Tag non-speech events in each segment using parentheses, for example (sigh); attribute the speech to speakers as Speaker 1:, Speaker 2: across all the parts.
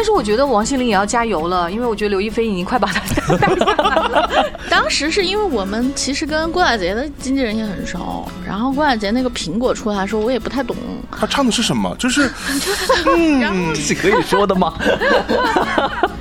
Speaker 1: 但是我觉得王心凌也要加油了，因为我觉得刘亦菲已经快把她带下来了。
Speaker 2: 当时是因为我们其实跟郭采洁的经纪人也很熟，然后郭采洁那个苹果出来的时候，我也不太懂。(laughs)
Speaker 3: 他唱的是什么？就是 (laughs)
Speaker 2: 然后
Speaker 4: 是可以说的吗？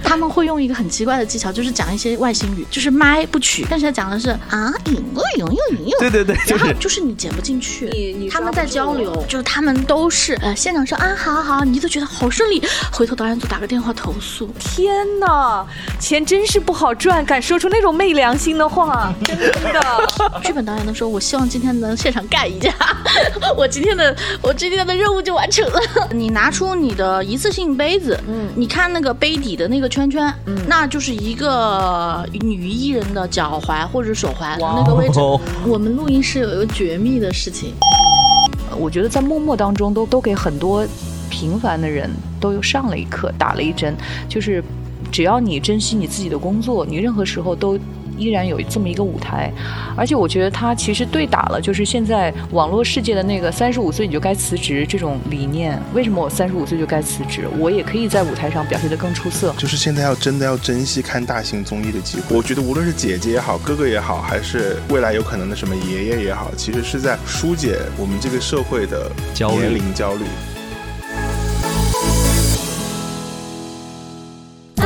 Speaker 2: 他们会用一个很奇怪的技巧，就是讲一些外星语，就是麦不取，但是他讲的是啊，引又引又引又，
Speaker 4: 对对对，就是
Speaker 2: 然后就是你剪不进去
Speaker 1: 你你，
Speaker 2: 他们在交流，就是他们都是呃，现场说啊，好好好，你都觉得好顺利，回头导演组打个电话投诉，
Speaker 1: 天哪，钱真是不好赚，敢说出那种昧良心的话，(laughs) 真的。
Speaker 2: 剧本导演都说，我希望今天能现场干一架，(laughs) 我今天的我今天的任务就完成了。你拿出你的一次性杯子，嗯，你看那个杯底的那个圈圈，嗯，那就是一个女艺人的脚踝或者手踝的那个位置
Speaker 4: 哦。(laughs)
Speaker 2: 我们录音室有一个绝密的事情，
Speaker 1: 我觉得在默默当中都都给很多平凡的人都又上了一课，打了一针，就是只要你珍惜你自己的工作，你任何时候都。依然有这么一个舞台，而且我觉得他其实对打了，就是现在网络世界的那个三十五岁你就该辞职这种理念。为什么我三十五岁就该辞职？我也可以在舞台上表现得更出色。
Speaker 3: 就是现在要真的要珍惜看大型综艺的机会。我觉得无论是姐姐也好，哥哥也好，还是未来有可能的什么爷爷也好，其实是在疏解我们这个社会的
Speaker 4: 焦虑
Speaker 3: 年龄焦虑。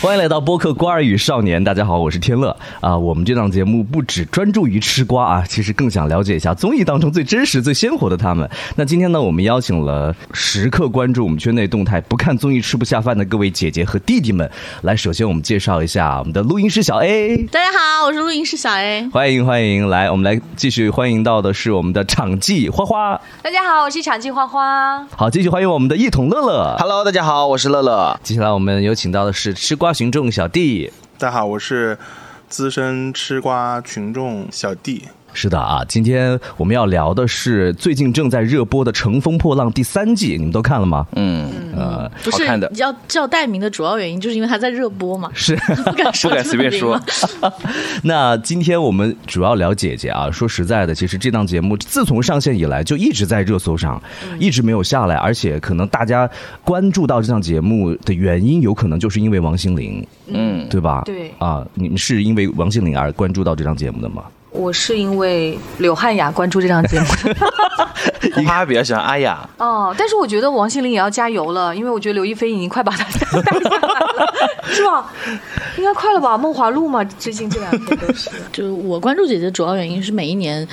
Speaker 4: 欢迎来到播客《瓜儿与少年》，大家好，我是天乐啊。我们这档节目不只专注于吃瓜啊，其实更想了解一下综艺当中最真实、最鲜活的他们。那今天呢，我们邀请了时刻关注我们圈内动态、不看综艺吃不下饭的各位姐姐和弟弟们，来，首先我们介绍一下我们的录音师小 A。
Speaker 2: 大家好，我是录音师小 A。
Speaker 4: 欢迎欢迎，来，我们来继续欢迎到的是我们的场记花花。
Speaker 1: 大家好，我是场记花花。
Speaker 4: 好，继续欢迎我们的一统乐乐。
Speaker 5: Hello，大家好，我是乐乐。
Speaker 4: 接下来我们有请到的是吃瓜群众小弟。
Speaker 3: 大家好，我是资深吃瓜群众小弟。
Speaker 4: 是的啊，今天我们要聊的是最近正在热播的《乘风破浪》第三季，你们都看了吗？
Speaker 5: 嗯，
Speaker 4: 呃，
Speaker 2: 不是
Speaker 5: 好看的
Speaker 2: 要叫代名的主要原因，就是因为它在热播嘛，
Speaker 4: 是。(laughs)
Speaker 2: 不敢说 (laughs)
Speaker 5: 不敢随便说。(laughs)
Speaker 4: 那今天我们主要聊姐姐啊。说实在的，其实这档节目自从上线以来就一直在热搜上，一直没有下来，而且可能大家关注到这档节目的原因，有可能就是因为王心凌，
Speaker 5: 嗯，
Speaker 4: 对吧？
Speaker 1: 对
Speaker 4: 啊，你们是因为王心凌而关注到这档节目的吗？
Speaker 1: 我是因为柳汉雅关注这档节目 (laughs)
Speaker 5: 他比较喜欢阿雅，
Speaker 1: 哦，但是我觉得王心凌也要加油了，因为我觉得刘亦菲已经快把她带下来了，是吧？应该快了吧？梦华录嘛，最近这两天都是。(laughs)
Speaker 2: 就是我关注姐姐主要原因是每一年，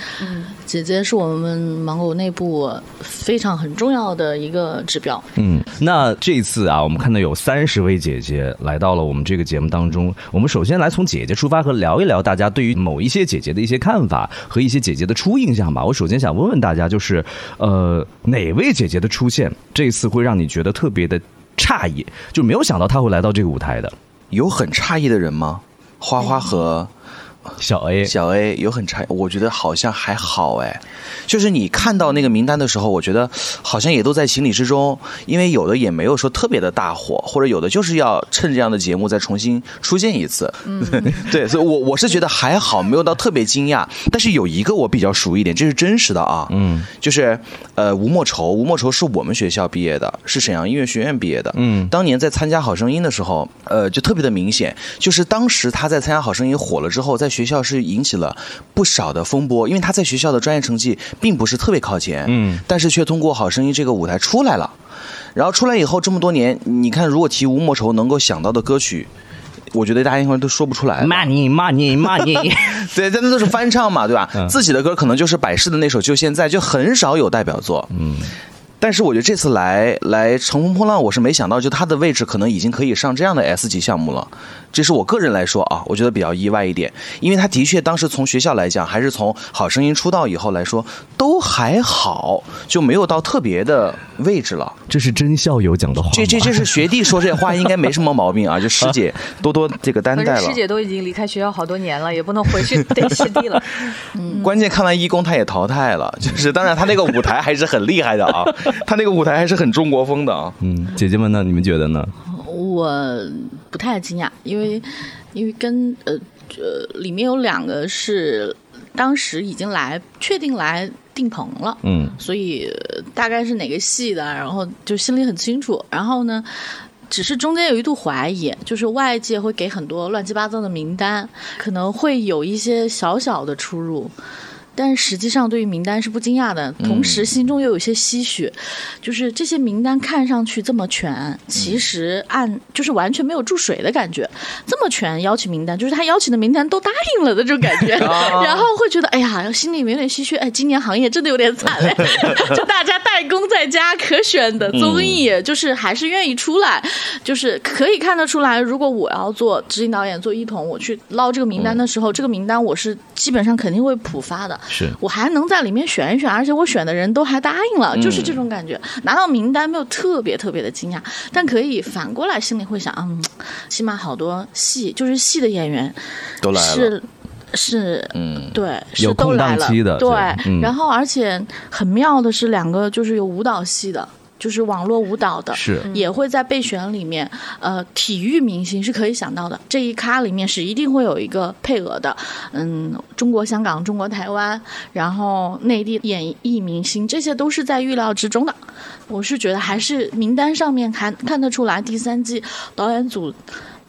Speaker 2: 姐姐是我们芒果内部非常很重要的一个指标。
Speaker 4: 嗯，那这一次啊，我们看到有三十位姐姐来到了我们这个节目当中。我们首先来从姐姐出发和聊一聊大家对于某一些姐姐的一些看法和一些姐姐的初印象吧。我首先想问问大家，就是呃，哪位姐姐的出现这一次会让你觉得特别的诧异，就没有想到她会来到这个舞台的？
Speaker 5: 有很诧异的人吗？花花和
Speaker 4: 小 A，
Speaker 5: 小 A 有很差，我觉得好像还好哎。就是你看到那个名单的时候，我觉得好像也都在情理之中，因为有的也没有说特别的大火，或者有的就是要趁这样的节目再重新出现一次。嗯，(laughs) 对，所以我我是觉得还好，没有到特别惊讶。但是有一个我比较熟一点，这是真实的啊，
Speaker 4: 嗯，
Speaker 5: 就是呃吴莫愁，吴莫愁是我们学校毕业的，是沈阳音乐学院毕业的。
Speaker 4: 嗯
Speaker 5: 当年在参加《好声音》的时候，呃，就特别的明显，就是当时他在参加《好声音》火了之后，在学校是引起了不少的风波，因为他在学校的专业成绩并不是特别靠前，
Speaker 4: 嗯，
Speaker 5: 但是却通过《好声音》这个舞台出来了。然后出来以后这么多年，你看，如果提吴莫愁能够想到的歌曲，我觉得大家应该都说不出来。
Speaker 4: money money money，
Speaker 5: 对，但那都是翻唱嘛，对吧？
Speaker 4: 嗯
Speaker 5: 自己的歌可能就是百事的那首《就现在》，就很少有代表作。
Speaker 4: 嗯，
Speaker 5: 但是我觉得这次来来《乘风破浪》，我是没想到，就他的位置可能已经可以上这样的 S 级项目了。这是我个人来说啊，我觉得比较意外一点，因为他的确当时从学校来讲，还是从《好声音》出道以后来说，都还好，就没有到特别的位置了。
Speaker 4: 这是真校友讲的话吗。
Speaker 5: 这这这是学弟说这话，应该没什么毛病啊，就师姐多多这个担待了
Speaker 1: 师。姐都已经离开学校好多年了，也不能回去逮师弟了。(laughs)
Speaker 5: 嗯关键看完一公他也淘汰了，就是当然他那个舞台还是很厉害的啊，(laughs) 他那个舞台还是很中国风的啊。
Speaker 4: 嗯，姐姐们呢？你们觉得呢？
Speaker 2: 我不太惊讶，因为因为跟呃呃，里面有两个是当时已经来确定来定棚了，
Speaker 4: 嗯
Speaker 2: 所以呃大概是哪个系的，然后就心里很清楚。然后呢，只是中间有一度怀疑，就是外界会给很多乱七八糟的名单，可能会有一些小小的出入。但实际上，对于名单是不惊讶的，同时心中又有些唏嘘，就是这些名单看上去这么全，其实按就是完全没有注水的感觉。这么全邀请名单，就是他邀请的名单都答应了的这种感觉，(laughs) 然后会觉得哎呀，心里面有点唏嘘。哎，今年行业真的有点惨嘞，(laughs) 就大家代工在家可选的综艺，就是还是愿意出来，就是可以看得出来，如果我要做执行导演、做一统，我去捞这个名单的时候，这个名单我是基本上肯定会普发的。
Speaker 4: 是
Speaker 2: 我还能在里面选一选，而且我选的人都还答应了，就是这种感觉。拿到名单没有特别特别的惊讶，但可以反过来心里会想，嗯，起码好多戏就是戏的演员
Speaker 5: 都来了，
Speaker 2: 是是，
Speaker 5: 嗯，
Speaker 2: 对，是
Speaker 4: 有空
Speaker 2: 都来了，
Speaker 4: 档期的
Speaker 2: 对
Speaker 4: 对。嗯
Speaker 2: 然后而且很妙的是，两个就是有舞蹈系的。就是网络舞蹈的，
Speaker 4: 是
Speaker 2: 也会在备选里面。呃，体育明星是可以想到的，这一咖里面是一定会有一个配额的。嗯，中国香港、中国台湾，然后内地演艺明星，这些都是在预料之中的。我是觉得还是名单上面看看得出来，第三季导演组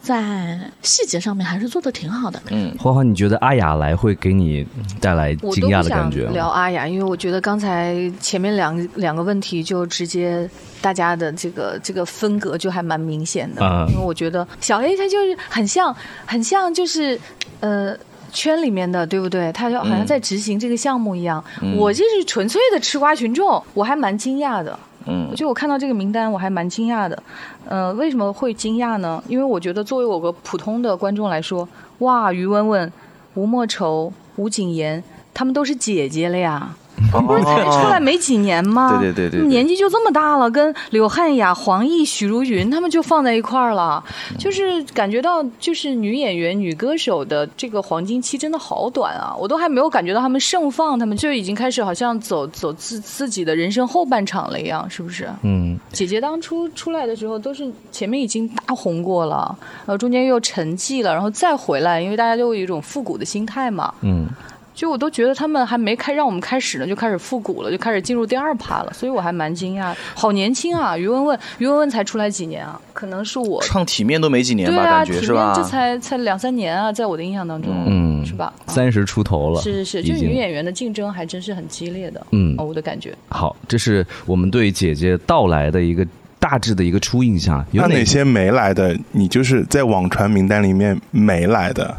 Speaker 2: 在细节上面还是做的挺好的。
Speaker 4: 嗯花花，你觉得阿雅来会给你带来
Speaker 1: 我
Speaker 4: 惊
Speaker 1: 都不想
Speaker 4: 讶的感觉吗？
Speaker 1: 聊阿雅，因为我觉得刚才前面两两个问题就直接大家的这个这个分隔就还蛮明显的，
Speaker 4: 嗯
Speaker 1: 因为我觉得小 A 他就是很像很像就是呃。圈里面的对不对？他就好像在执行这个项目一样。我就是纯粹的吃瓜群众，我还蛮惊讶的。
Speaker 5: 嗯
Speaker 1: 就我看到这个名单，我还蛮惊讶的。嗯，为什么会惊讶呢？因为我觉得作为我个普通的观众来说，哇，于文文、吴莫愁、吴谨言，她们都是姐姐了呀。不是才出来没几年吗？
Speaker 5: 哦对对对对对
Speaker 1: 年纪就这么大了，跟柳汉雅、黄奕、许茹芸他们就放在一块儿了，就是感觉到就是女演员、女歌手的这个黄金期真的好短啊！我都还没有感觉到他们盛放，他们就已经开始好像走走自自己的人生后半场了一样，是不是？
Speaker 4: 嗯，
Speaker 1: 姐姐当初出来的时候，都是前面已经大红过了，然后中间又沉寂了，然后再回来，因为大家都有一种复古的心态嘛。
Speaker 4: 嗯，
Speaker 1: 就我都觉得他们还没开让我们开始呢，就开始复古了，就开始进入第二趴了，所以我还蛮惊讶，好年轻啊！于文文，于文文才出来几年啊？可能是我
Speaker 5: 唱体面都没几年吧，
Speaker 1: 对啊，
Speaker 5: 感觉是吧
Speaker 1: 体面这？才才两三年啊，在我的印象当中，
Speaker 4: 嗯
Speaker 1: 是吧？啊
Speaker 4: 三十出头了，
Speaker 1: 是是是，就女演员的竞争还真是很激烈的，
Speaker 4: 嗯
Speaker 1: 哦，我的感觉。
Speaker 4: 好，这是我们对姐姐到来的一个大致的一个初印象。有哪
Speaker 3: 些没来的，你就是在网传名单里面没来的？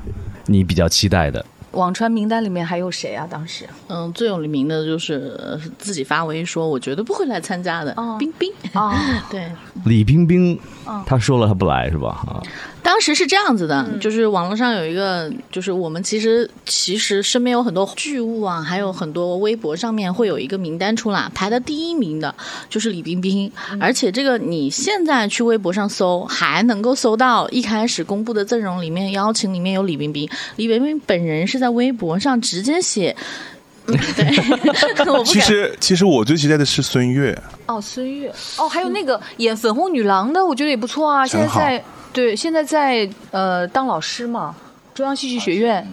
Speaker 4: 你比较期待的？
Speaker 1: 网传名单里面还有谁啊？当时
Speaker 2: 嗯，最有名的就是呃自己发微说，我绝对不会来参加的。
Speaker 1: 哦
Speaker 2: 冰冰，
Speaker 1: 啊，(laughs)
Speaker 2: 对，
Speaker 4: 李冰冰，
Speaker 1: 嗯
Speaker 4: 她说了她不来是吧？啊，
Speaker 2: 当时是这样子的，就是网络上有一个，就是我们其实其实身边有很多剧务啊，还有很多微博上面会有一个名单出来，排的第一名的就是李冰冰，而且这个你现在去微博上搜，还能够搜到一开始公布的阵容里面邀请里面有李冰冰，李冰冰本人是在微博上直接写。(laughs) 嗯，(laughs) 对，
Speaker 3: 其实其实我最期待的是孙悦，
Speaker 1: 哦，孙悦，哦，还有那个演粉红女郎的，我觉得也不错啊。现在在对，现在在呃当老师嘛，中央戏剧学院。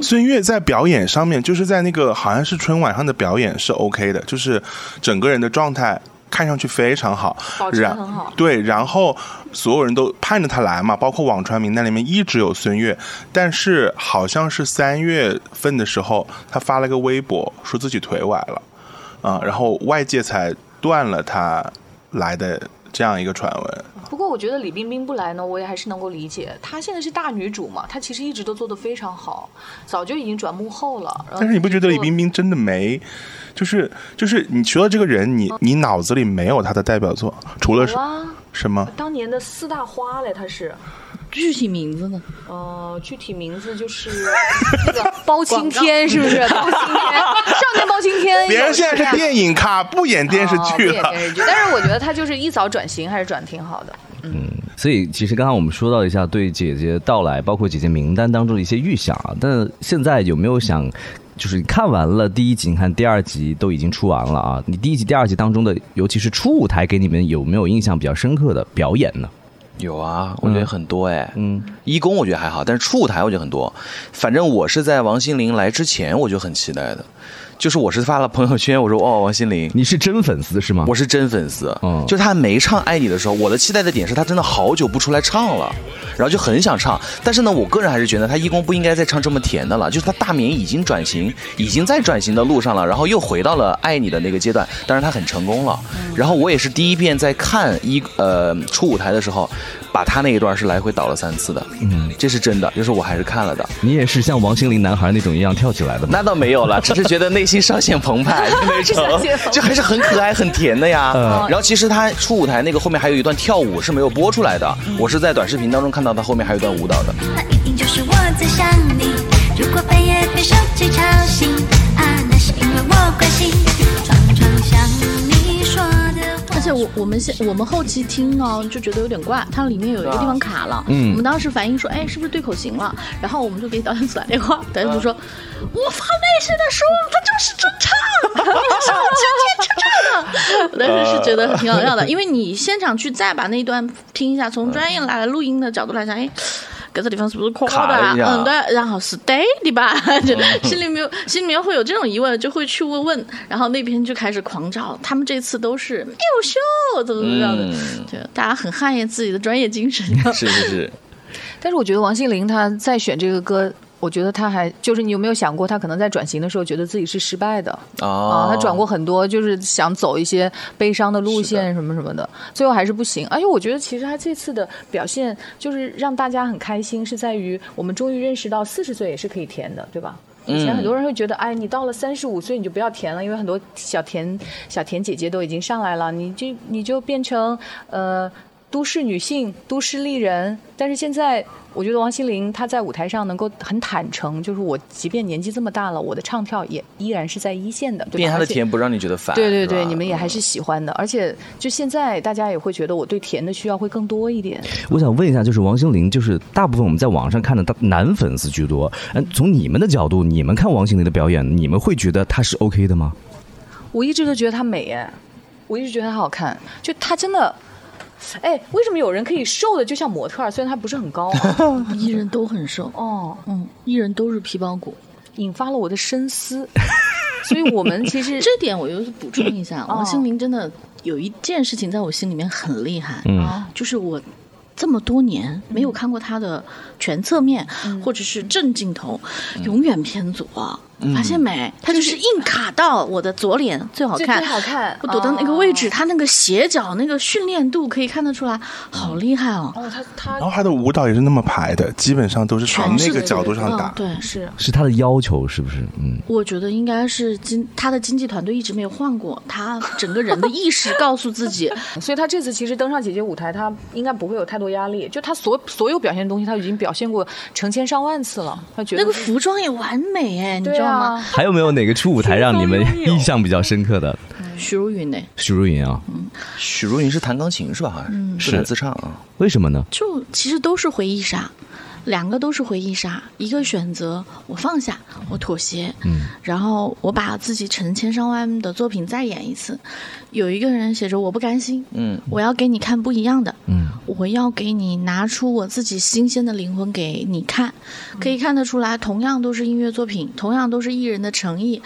Speaker 3: 孙悦在表演上面，就是在那个好像是春晚上的表演是 OK 的，就是整个人的状态看上去非常好，
Speaker 1: 保持很好
Speaker 3: 对，然后所有人都盼着他来嘛，包括网传名单里面一直有孙悦，但是好像是三月份的时候，他发了个微博说自己腿崴了，啊、然后外界才断了他来的这样一个传闻。
Speaker 1: 不过我觉得李冰冰不来呢，我也还是能够理解。她现在是大女主嘛，她其实一直都做得非常好，早就已经转幕后了。后
Speaker 3: 但是你不觉得李冰冰真的没，就是就是你除了这个人，你你脑子里没有她的代表作，除了是
Speaker 1: 有啊？
Speaker 3: 什么？
Speaker 1: 当年的四大花嘞，她是。
Speaker 2: 具体名字呢？
Speaker 1: 呃，具体名字就是那 (laughs) 个包青天，是不是？包青天，(laughs) 少年包青天。
Speaker 3: 别人现在是电影咖，不演电视剧了。
Speaker 1: 演电视剧，但是我觉得他就是一早转型还是转挺好的。
Speaker 4: 所以其实刚刚我们说到一下对姐姐到来，包括姐姐名单当中的一些预想啊，但现在有没有想？就是你看完了第一集，你看第二集都已经出完了啊！你第一集、第二集当中的，尤其是初舞台，给你们有没有印象比较深刻的表演呢？
Speaker 5: 有啊，我觉得很多哎。
Speaker 4: 嗯，
Speaker 5: 一公我觉得还好，但是初舞台我觉得很多。反正我是在王心凌来之前我就很期待的，就是我是发了朋友圈，我说哦，王心凌。
Speaker 4: 你是真粉丝是吗？
Speaker 5: 我是真粉丝，
Speaker 4: 嗯
Speaker 5: 就是他没唱《爱你》的时候，我的期待的点是他真的好久不出来唱了，然后就很想唱。但是呢，我个人还是觉得他一公不应该再唱这么甜的了，就是他大眠已经转型，已经在转型的路上了，然后又回到了爱你的那个阶段，当然他很成功了。然后我也是第一遍在看一呃初舞台的时候，把他那一段是来回倒了三次的，嗯，这是真的，就是我还是看了的。
Speaker 4: 你也是像王心凌男孩那种一样跳起来的吗？
Speaker 5: 那倒没有了，只是觉得内心稍显澎湃的 (laughs) 那种，就还是很可爱、很甜的呀。然后其实他出舞台那个后面还有一段跳舞是没有播出来的，我是在短视频当中看到他后面还有一段舞蹈的。
Speaker 6: 那一定就是我在想你。如果半夜被手机吵醒，啊，那是因为我关心，
Speaker 2: 且我我们现我们后期听呢，就觉得有点怪，它里面有一个地方卡了。
Speaker 4: 嗯
Speaker 2: 我们当时反映说，哎，是不是对口型了？然后我们就给导演组打电话，导演组说，我发微信的时候他就是真唱，是我今天真唱的。我当时是觉得挺好笑的，因为你现场去再把那一段听一下，从专业来录音的角度来讲，哎。搿只地方是不是空的嗯，对，然后是对的吧？就心里面心里面会有这种疑问，就会去问问，然后那边就开始狂找。他们这次都是优秀，怎么怎么样的，
Speaker 5: 嗯
Speaker 2: 就大家很汗颜自己的专业精神。(laughs)
Speaker 5: 是是是，
Speaker 1: 但是我觉得王心凌她在选这个歌，我觉得他还就是你有没有想过，他可能在转型的时候觉得自己是失败的啊、
Speaker 5: 哦，
Speaker 1: 她转过很多，就是想走一些悲伤的路线什么什么的，最后还是不行。而且我觉得其实他这次的表现就是让大家很开心，是在于我们终于认识到四十岁也是可以甜的，对吧？以前很多人会觉得，哎，你到了三十五岁你就不要甜了，因为很多小甜小甜姐姐都已经上来了，你就你就变成呃都市女性、都市丽人。但是现在，我觉得王心凌她在舞台上能够很坦诚，就是我即便年纪这么大了，我的唱跳也依然是在一线的？
Speaker 5: 变她的甜不让你觉得烦。
Speaker 1: 对对对，你们也还是喜欢的，而且就现在大家也会觉得我对甜的需要会更多一点。
Speaker 4: 我想问一下，就是王心凌，就是大部分我们在网上看的大男粉丝居多。嗯，从你们的角度，你们看王心凌的表演，你们会觉得她是 OK 的吗？
Speaker 1: 我一直都觉得她美哎，我一直觉得她好看，就她真的。哎，为什么有人可以瘦的就像模特儿？虽然他不是很高、啊，(laughs)
Speaker 2: 艺人都很瘦，
Speaker 1: 哦，
Speaker 2: 嗯，艺人都是皮包骨。
Speaker 1: 引发了我的深思。(laughs) 所以我们其实 (laughs)
Speaker 2: 这点我又补充一下，
Speaker 1: 哦
Speaker 2: 王心凌真的有一件事情在我心里面很厉害，
Speaker 4: 嗯
Speaker 2: 就是我这么多年没有看过她的全侧面、或者是正镜头，永远偏左。发现没？他就是硬卡到我的左脸最好看，
Speaker 1: 最最好看
Speaker 2: 我躲到那个位置，他那个斜角那个训练度可以看得出来，好厉害哦！
Speaker 1: 哦，他他
Speaker 3: 然后他的舞蹈也是那么排的，基本上都是从那个角度上打
Speaker 2: 嗯。对，
Speaker 1: 是
Speaker 4: 是他的要求是不是？嗯，
Speaker 2: 我觉得应该是经他的经纪团队一直没有换过，他整个人的意识告诉自己，(laughs)
Speaker 1: 所以他这次其实登上姐姐舞台，他应该不会有太多压力。就他所所有表现的东西，他已经表现过成千上万次了。他觉得
Speaker 2: 那个服装也完美哎，你知道
Speaker 4: 还有没有哪个初舞台让你们印象比较深刻的？
Speaker 2: 许茹芸呢，
Speaker 4: 许茹芸啊，
Speaker 5: 许茹芸是弹钢琴是吧？好像
Speaker 2: 嗯。
Speaker 5: 是自弹自唱啊。
Speaker 4: 为什么呢？
Speaker 2: 就其实都是回忆杀，两个都是回忆杀，一个选择我放下，我妥协，
Speaker 4: 嗯，
Speaker 2: 然后我把自己成千上万的作品再演一次。有一个人写着我不甘心，
Speaker 5: 嗯，
Speaker 2: 我要给你看不一样的，
Speaker 4: 嗯，
Speaker 2: 我要给你拿出我自己新鲜的灵魂给你看，可以看得出来，同样都是音乐作品，同样都是艺人的诚意，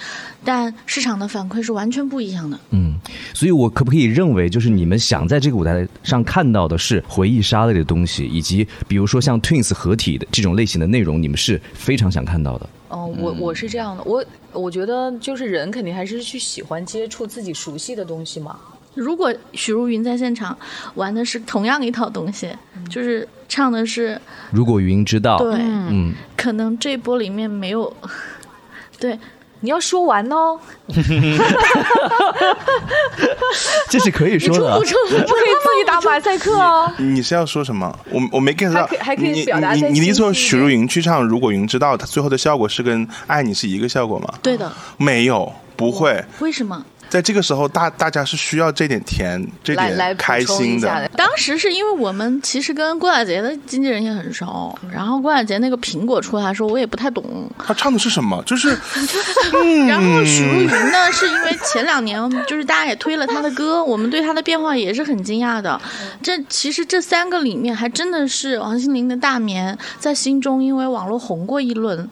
Speaker 2: 但市场的反馈是完全不一样的。
Speaker 4: 嗯，所以我可不可以认为，就是你们想在这个舞台上看到的是回忆杀类的东西，以及比如说像 Twins 合体的这种类型的内容，你们是非常想看到的。
Speaker 1: 哦，我我是这样的，我我觉得就是人肯定还是去喜欢接触自己熟悉的东西嘛。
Speaker 2: 如果许茹芸在现场玩的是同样一套东西，就是唱的是
Speaker 4: 如果云知道，
Speaker 2: 对，
Speaker 4: 嗯，
Speaker 2: 可能这波里面没有，(laughs) 对，
Speaker 1: 你要说完哦，(laughs)
Speaker 4: 这是可以说的啊。
Speaker 1: 不可以自己打马赛克哦。
Speaker 3: 你是要说什么？我我没 get 到。
Speaker 1: 还可以还可以
Speaker 3: 你
Speaker 1: 表达再
Speaker 3: 你你的意思说许茹芸去唱《如果云知道》，它最后的效果是跟《爱你》是一个效果吗？
Speaker 2: 对的。
Speaker 3: 没有，不会。
Speaker 2: 为什么？
Speaker 3: 在这个时候，大大家是需要这点甜，这点开心的。
Speaker 2: 当时是因为我们其实跟郭采洁的经纪人也很熟，然后郭采洁那个苹果出来的时候，我也不太懂。
Speaker 3: 他唱的是什么？就是 (laughs)
Speaker 2: 然后许茹芸呢，是因为前两年就是大家也推了他的歌，我们对他的变化也是很惊讶的。这其实这三个里面，还真的是王心凌的《大眠》在心中因为网络红过一轮，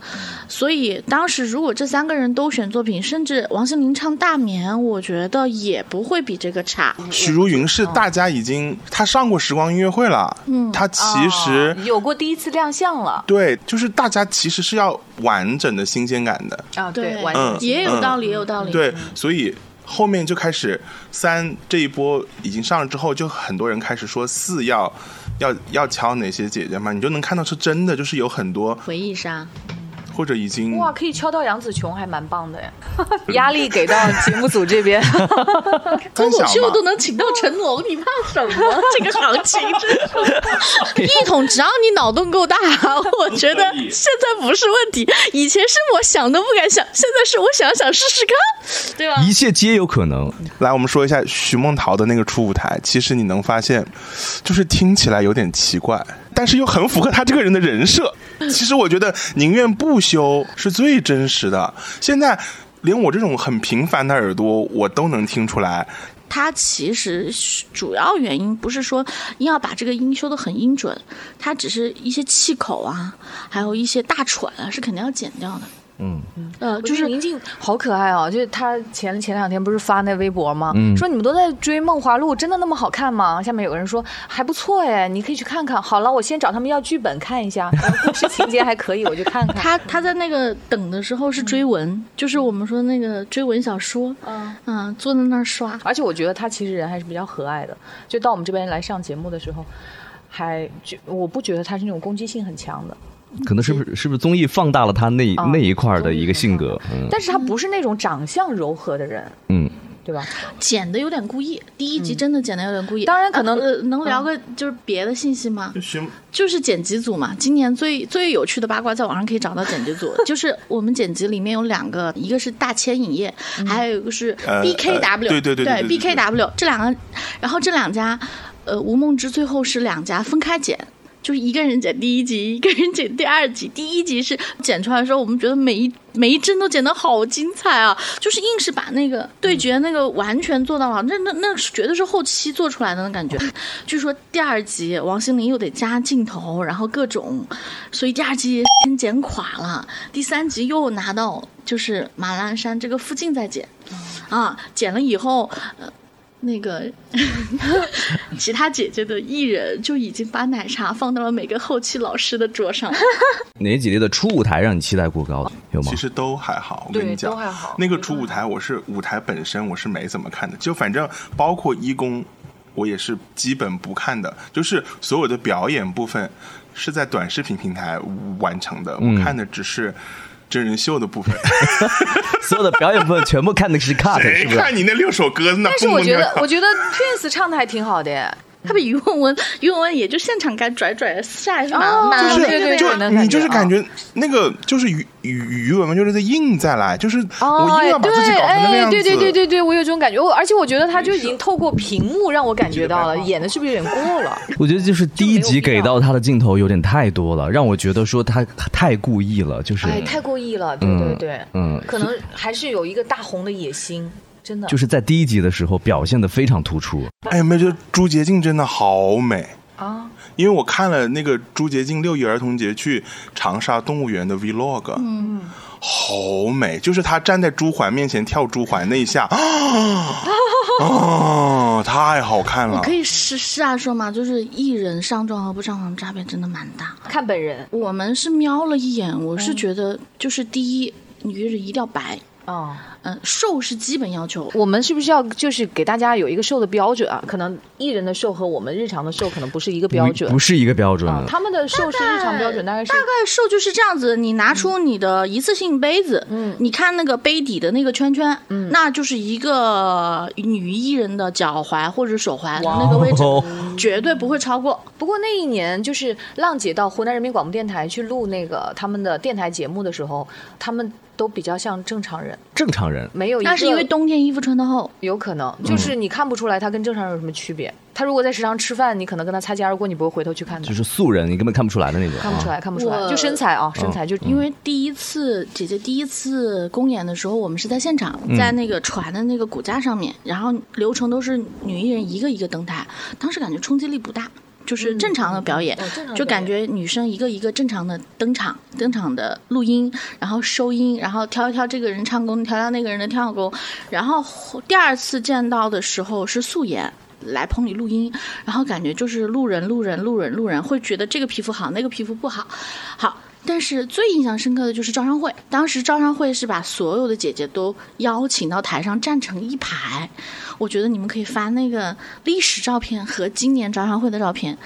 Speaker 2: 所以当时如果这三个人都选作品，甚至王心凌唱《大眠》，我觉得也不会比这个差。
Speaker 3: 许茹芸是大家已经她上过时光音乐会了，嗯，她其实、
Speaker 1: 哦有过第一次亮相了。
Speaker 3: 对，就是大家其实是要完整的新鲜感的，
Speaker 1: 啊，
Speaker 2: 对，
Speaker 1: 完
Speaker 3: 嗯
Speaker 2: 也有道理，也有道理。
Speaker 3: 对，所以后面就开始三这一波已经上了之后，就很多人开始说四要要要敲哪些姐姐嘛，你就能看到是真的，就是有很多
Speaker 2: 回忆杀，
Speaker 3: 或者已经
Speaker 1: 哇，可以敲到杨紫琼，还蛮棒的呀。(laughs) 压力给到节目组这边，
Speaker 2: 脱口秀都能请到成龙，你怕什么？(laughs) 这个行情真是。(laughs) 一统，只要你脑洞够大，我觉得现在不是问题。以前是我想都不敢想，现在是我想想试试看，对吧？
Speaker 4: 一切皆有可能。
Speaker 3: 来，我们说一下徐梦桃的那个初舞台，其实你能发现，就是听起来有点奇怪，但是又很符合他这个人的人设。(laughs) 其实我觉得宁愿不修是最真实的。现在连我这种很平凡的耳朵，我都能听出来。
Speaker 2: 他其实主要原因不是说硬要把这个音修得很音准，他只是一些气口啊，还有一些大喘啊，是肯定要剪掉的。
Speaker 4: 嗯，
Speaker 2: 嗯，
Speaker 1: 就
Speaker 2: 就是是
Speaker 1: 宁静好可爱哦，就是他前前两天不是发那微博吗？
Speaker 4: 嗯
Speaker 1: 说你们都在追《梦华录》，真的那么好看吗？下面有个人说还不错哎，你可以去看看。好了，我先找他们要剧本看一下，(laughs) 然后故事情节还可以，我就看看。
Speaker 2: 他他在那个等的时候是追文，就是我们说那个追文小说，
Speaker 1: 嗯
Speaker 2: 嗯，坐在那儿刷。
Speaker 1: 而且我觉得他其实人还是比较和蔼的，就到我们这边来上节目的时候，还就我不觉得他是那种攻击性很强的，
Speaker 4: 可能是不是是不是综艺放大了他那、
Speaker 1: 啊
Speaker 4: 那一块儿的一个性格？嗯
Speaker 1: 但是他不是那种长相柔和的人，
Speaker 4: 嗯，
Speaker 1: 对吧？
Speaker 2: 剪的有点故意，第一集真的剪的有点故意。
Speaker 1: 当然可能
Speaker 2: 能聊个就是别的信息吗？
Speaker 3: 徐
Speaker 2: 就是剪辑组嘛，今年最最有趣的八卦在网上可以找到剪辑组，(laughs) 就是我们剪辑里面有两个，一个是大千影业，还有一个是
Speaker 3: 呃
Speaker 2: BKW，、
Speaker 3: 呃对对对对对对
Speaker 2: BKW 这两个，然后这两家，呃，吴梦之最后是两家分开剪。就是一个人剪第一集，(laughs) 一个人剪第二集。第一集是剪出来的时候，我们觉得每一每一帧都剪得好精彩啊！就是硬是把那个对决那个完全做到了，那那那是绝对是后期做出来的那感觉。据说第二集王心凌又得加镜头，然后各种，所以第二集先剪垮了。第三集又拿到就是马栏山这个附近再剪，啊，剪了以后，那个 (laughs) 其他姐姐的艺人就已经把奶茶放到了每个后期老师的桌上。(laughs)
Speaker 4: 哪几类的初舞台让你期待过高的？有吗
Speaker 3: 其？实都还好，我跟你讲，
Speaker 1: 都还好
Speaker 3: 那个初舞台，我是舞台本身我是没怎么看的，就反正包括一公，我也是基本不看的，就是所有的表演部分是在短视频平台完成的，
Speaker 4: 嗯
Speaker 3: 我看的只是真人秀的部分。(laughs)
Speaker 4: 所有的表演部分全部看的是 cut，是不是？
Speaker 3: 看你那六首歌那
Speaker 1: 但是我觉得，我觉得 Twins 唱的还挺好的耶。
Speaker 2: 他比于文文，(laughs) 于文文也就现场该拽拽下来是蛮
Speaker 1: 哦
Speaker 2: 蛮
Speaker 3: 就是
Speaker 1: 对对对
Speaker 3: 就
Speaker 1: 能感觉
Speaker 3: 你就是
Speaker 1: 啊
Speaker 3: 感觉那个就是于于于文文就是在硬再来，就是
Speaker 1: 哦，
Speaker 3: 我硬要把自己
Speaker 1: 对，
Speaker 3: 搞成那个样
Speaker 1: 对对对对对，我有这种感觉。我而且我觉得他就已经透过屏幕让我感觉到了，(laughs) 演的是不是有点过了？
Speaker 4: 我觉得就是第一集给到他的镜头有点太多了，让我觉得说他太故意了，就是
Speaker 1: 哎，太故意了，对对对，
Speaker 4: 嗯
Speaker 1: 可能还是有一个大红的野心，真的
Speaker 4: 就是在第一集的时候表现的非常突出。
Speaker 3: 哎，有没有觉得朱洁静真的好美？
Speaker 1: 啊，
Speaker 3: 因为我看了那个朱洁静六一儿童节去长沙动物园的 vlog，嗯，好美，就是她站在朱鹮面前跳朱鹮那一下，(laughs) 啊，哦，太好看了
Speaker 2: 我可。以实实话说嘛，就是艺人上妆和不上妆差别真的蛮大。
Speaker 1: 看本人
Speaker 2: 我们是瞄了一眼，我是觉得就是第一，女人一定要白，
Speaker 1: 啊。
Speaker 2: 嗯，瘦是基本要求。
Speaker 1: 我们是不是要就是给大家有一个瘦的标准啊？可能艺人的瘦和我们日常的瘦可能不是一个标准
Speaker 4: 不不是一个标准
Speaker 1: 啊。他们的瘦是日常标准，大概是
Speaker 2: 大概瘦就是这样子，你拿出你的一次性杯子，嗯，你看那个杯底的那个圈圈，嗯，那就是一个女艺人的脚踝或者手踝那个位置，(laughs)
Speaker 4: 哦
Speaker 2: 绝对不会超过。
Speaker 1: 不过那一年，就是浪姐到湖南人民广播电台去录那个他们的电台节目的时候，他们都比较像正常人，
Speaker 4: 正常人
Speaker 1: 没有一个
Speaker 2: 那是因为冬天衣服穿的厚。
Speaker 1: 有可能，就是你看不出来他跟正常人有什么区别。他如果在食堂吃饭，你可能跟他擦肩而过，你不会回头去看他
Speaker 4: 就，是素人，你根本看不出来的那种。
Speaker 1: 看不出来，看不出来。就身材啊，身材就
Speaker 2: 因为第一次姐姐第一次公演的时候，我们是在现场，在那个船的那个骨架上面，然后流程都是女艺人一个一个登台，当时感觉冲击力不大。就是正常的表演，就感觉女生一个一个正常的登场，登场的录音，然后收音，然后挑一挑这个人唱功，挑挑那个人的跳功，然后第二次见到的时候是素颜。来棚里录音，然后感觉就是路人、路人、路人、路人，会觉得这个皮肤好，那个皮肤不好，好。但是最印象深刻的就是招商会，当时招商会是把所有的姐姐都邀请到台上站成一排，我觉得你们可以发那个历史照片和今年招商会的照片，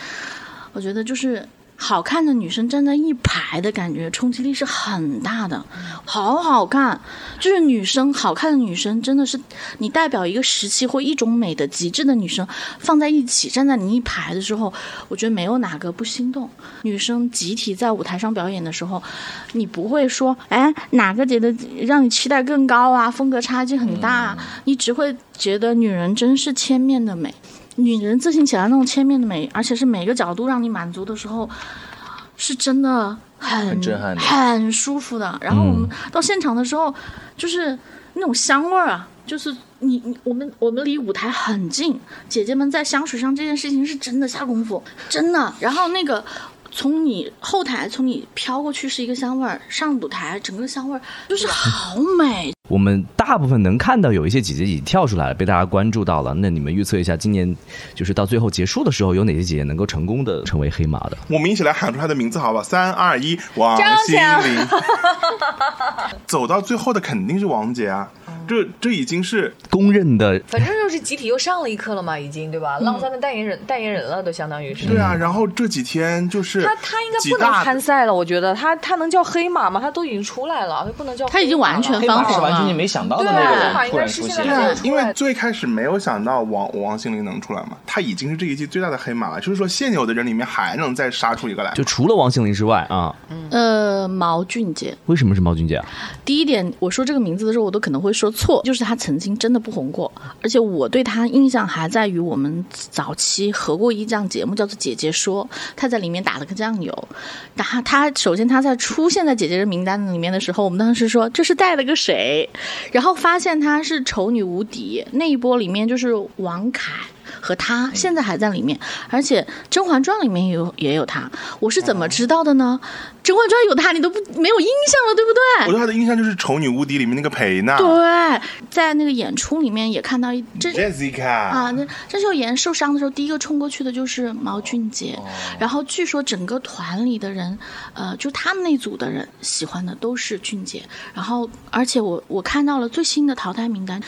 Speaker 2: 我觉得就是好看的女生站在一排的感觉，冲击力是很大的，好好看。就是女生好看的女生，真的是你代表一个时期或一种美的极致的女生放在一起站在你一排的时候，我觉得没有哪个不心动。女生集体在舞台上表演的时候，你不会说，哎，哪个觉得让你期待更高啊，风格差距很大啊，你只会觉得女人真是千面的美。女人自信起来那种千面的美，而且是每个角度让你满足的时候，是真的很
Speaker 5: 很震撼的
Speaker 2: 很舒服的。然后我们到现场的时候，就是那种香味儿啊，就是你你我们我们离舞台很近，姐姐们在香水上这件事情是真的下功夫，真的。然后那个。从你后台从你飘过去是一个香味儿，上舞台整个香味儿就是好美，
Speaker 4: 我们大部分能看到有一些姐姐已经跳出来了，被大家关注到了。那你们预测一下，今年就是到最后结束的时候，有哪些姐姐能够成功的成为黑马的？
Speaker 3: 我们一起来喊出她的名字，好不好？三二一，王心凌。走到最后的肯定是王姐啊，这这已经是
Speaker 4: 公认的
Speaker 1: 反正就是集体又上了一课了嘛，已经对吧？浪三的代言人代言人了，都相当于是。
Speaker 3: 对啊。然后这几天就是
Speaker 1: 他他应该不能参赛了，我觉得他他能叫黑马吗？他都已经出来了，他不能叫黑马。
Speaker 2: 他已经完全
Speaker 5: 黑马是
Speaker 2: 翻红了。
Speaker 5: 完全你没想到的
Speaker 1: 对
Speaker 5: 那个
Speaker 1: 黑马应
Speaker 5: 人突然出现
Speaker 1: 该是现在。
Speaker 3: 对啊，因为最开始没有想到王王心凌能出来嘛，他已经是这一季最大的黑马了。就是说，现有的人里面还能再杀出一个来。
Speaker 4: 就除了王心凌之外啊，
Speaker 2: 呃，毛俊杰，
Speaker 4: 为什么是毛俊杰啊？
Speaker 2: 第一点，我说这个名字的时候，我都可能会说错，错就是他曾经真的不红过，而且我对他印象还在于我们早期合过一档节目叫做《姐姐说》，他在里面打了个酱油。他他首先他在出现在姐姐的名单里面的时候，我们当时说这是带了个谁，然后发现他是丑女无敌那一波里面就是王凯。和他现在还在里面，而且《甄嬛传》里面也有也有他。我是怎么知道的呢？甄嬛传》有他，你都不没有印象了，对不对？
Speaker 3: 我对他的印象就是《丑女无敌》里面那个裴娜
Speaker 2: 对，在那个演出里面也看到一这
Speaker 3: Jessica
Speaker 2: 啊，那郑秀妍受伤的时候，第一个冲过去的就是毛俊杰。然后据说整个团里的人，呃，就他们那组的人喜欢的都是俊杰。然后，而且我我看到了最新的淘汰名单，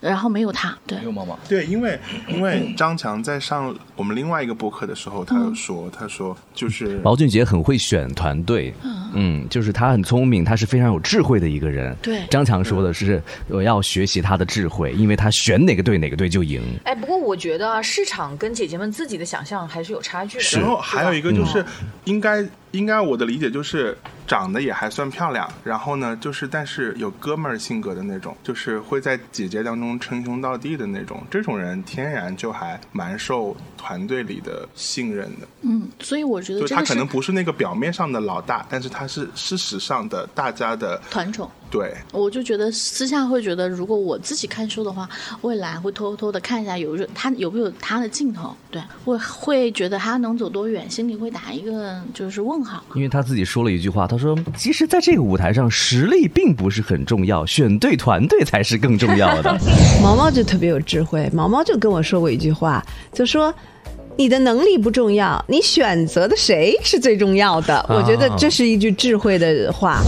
Speaker 2: 然后没有他。对
Speaker 5: 没，有妈妈，
Speaker 3: 对，因为因为张强在上我们另外一个播客的时候，他有说，他说就是
Speaker 4: 毛俊杰很会选团队，嗯，就是他很聪明，他是非常有智慧的一个人。
Speaker 2: 对
Speaker 4: 张强说的是我要学习他的智慧，因为他选哪个队哪个队就赢。
Speaker 1: 哎，不过我觉得啊，市场跟姐姐们自己的想象还是有差距的。
Speaker 3: 然后还有一个就是，应该应该我的理解就是长得也还算漂亮，然后呢就是但是有哥们儿性格的那种，就是会在姐姐当中称兄道弟的那种，这种人天然就还蛮受团队里的信任的。
Speaker 2: 嗯，所以我觉得
Speaker 3: 就他可能不是那个表面上的老大，但是他是事实上的大家的
Speaker 2: 团宠。
Speaker 3: 对。
Speaker 2: 我就觉得私下会觉得，如果我自己看书的话，未来会偷偷的看一下有他有没有他的镜头，对，我会觉得他能走多远，心里会打一个就是问号。
Speaker 4: 因为他自己说了一句话，他说：“其实，在这个舞台上，实力并不是很重要，选对团队才是更重要的。(laughs)
Speaker 7: 毛毛就特别有智慧，毛毛就跟我说过一句话，就说。你的能力不重要，你选择的谁是最重要的。我觉得这是一句智慧的话。”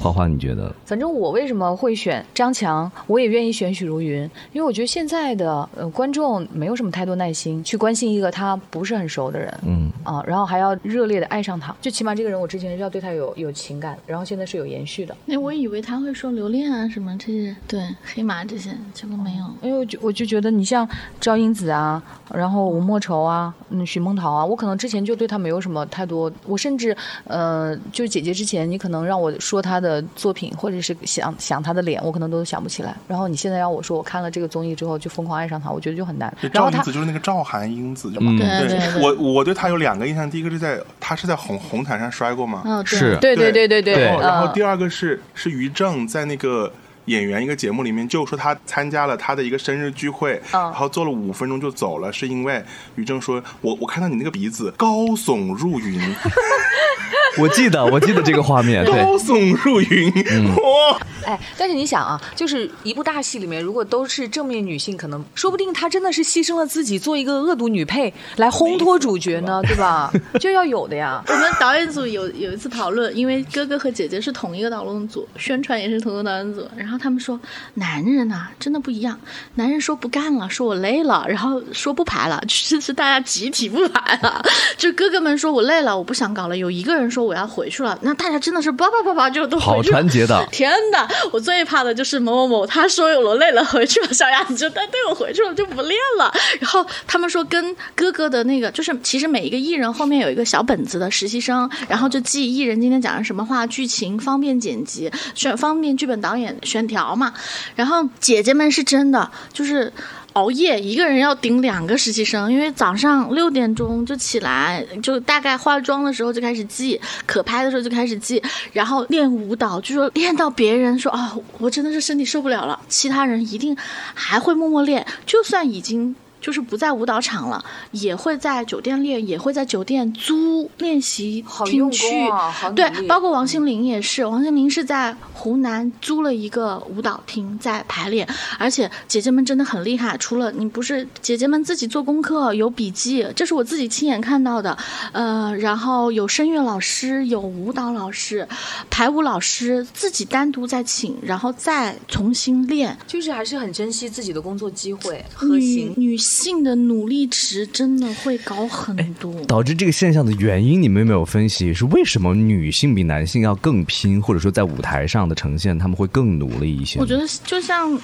Speaker 4: 花花，你觉得？
Speaker 1: 反正我为什么会选张强，我也愿意选许茹芸，因为我觉得现在的呃观众没有什么太多耐心去关心一个他不是很熟的人，
Speaker 4: 嗯
Speaker 1: 啊，然后还要热烈的爱上他，最起码这个人我之前是要对他有有情感，然后现在是有延续的，
Speaker 2: 那我以为他会说留恋啊什么这些，对黑马这些，结果没有。
Speaker 1: 因为我就我就觉得你像赵英子啊，然后吴莫愁啊，嗯，许梦桃啊，我可能之前就对他没有什么太多，我甚至呃，就是姐姐之前，你可能让我说她的的作品，或者是想想他的脸，我可能都想不起来。然后你现在让我说，我看了这个综艺之后就疯狂爱上他，我觉得就很难。然后他
Speaker 3: 赵英子就是那个赵韩英子，对吧？
Speaker 4: 嗯
Speaker 2: 对对对
Speaker 3: 我我对他有两个印象，第一个是在他是在红红毯上摔过吗？
Speaker 2: 嗯，对
Speaker 4: 是
Speaker 1: 对对对对
Speaker 4: 对
Speaker 3: 然后然后
Speaker 1: 嗯
Speaker 3: 第二个是是于正在那个。演员一个节目里面就说他参加了他的一个生日聚会，
Speaker 1: 嗯
Speaker 3: 然后做了五分钟就走了，是因为于正说：“我我看到你那个鼻子高耸入云，(laughs)
Speaker 4: 我记得，我记得这个画面，对，
Speaker 3: 高耸入云，哇！
Speaker 1: 哎，但是你想啊，就是一部大戏里面，如果都是正面女性，可能说不定她真的是牺牲了自己，做一个恶毒女配来烘托主角呢，对吧？(laughs) 就要有的呀。(laughs)
Speaker 2: 我们导演组有有一次讨论，因为哥哥和姐姐是同一个导演组，宣传也是同一个导演组，然后他们说男人呐、真的不一样，男人说不干了，说我累了，然后说不排了，就是是大家集体不排了，(laughs) 就哥哥们说我累了，我不想搞了，有一个人说我要回去了，那大家真的是叭叭叭叭就都
Speaker 4: 好
Speaker 2: 回去了
Speaker 4: 团。结的。
Speaker 2: 天哪！(laughs) 我最怕的就是某某某，他说我累了回去了，小鸭子就带队我回去了，就不练了。然后他们说跟哥哥的那个，就是其实每一个艺人后面有一个小本子的实习生，然后就记艺人今天讲了什么话，剧情方便剪辑，选方便剧本导演选调嘛。然后姐姐们是真的就是。熬夜，一个人要顶两个实习生，因为早上六点钟就起来，就大概化妆的时候就开始记，可拍的时候就开始记，然后练舞蹈，就说练到别人说啊、我真的是身体受不了了，其他人一定还会默默练，就算已经。就是不在舞蹈场了，也会在酒店练，也会在酒店租练习厅去。
Speaker 1: 功啊，
Speaker 2: 对，包括王心凌也是，王心凌是在湖南租了一个舞蹈厅在排练，而且姐姐们真的很厉害。除了你不是姐姐们自己做功课有笔记，这是我自己亲眼看到的。呃，然后有声乐老师，有舞蹈老师，排舞老师自己单独在请，然后再重新练。
Speaker 1: 就是还是很珍惜自己的工作机会，核
Speaker 2: 女
Speaker 1: 心。
Speaker 2: 女性的努力值真的会高很多。
Speaker 4: 导致这个现象的原因，你们有没有分析是为什么女性比男性要更拼，或者说在舞台上的呈现他们会更努力一些？
Speaker 2: 我觉得就像。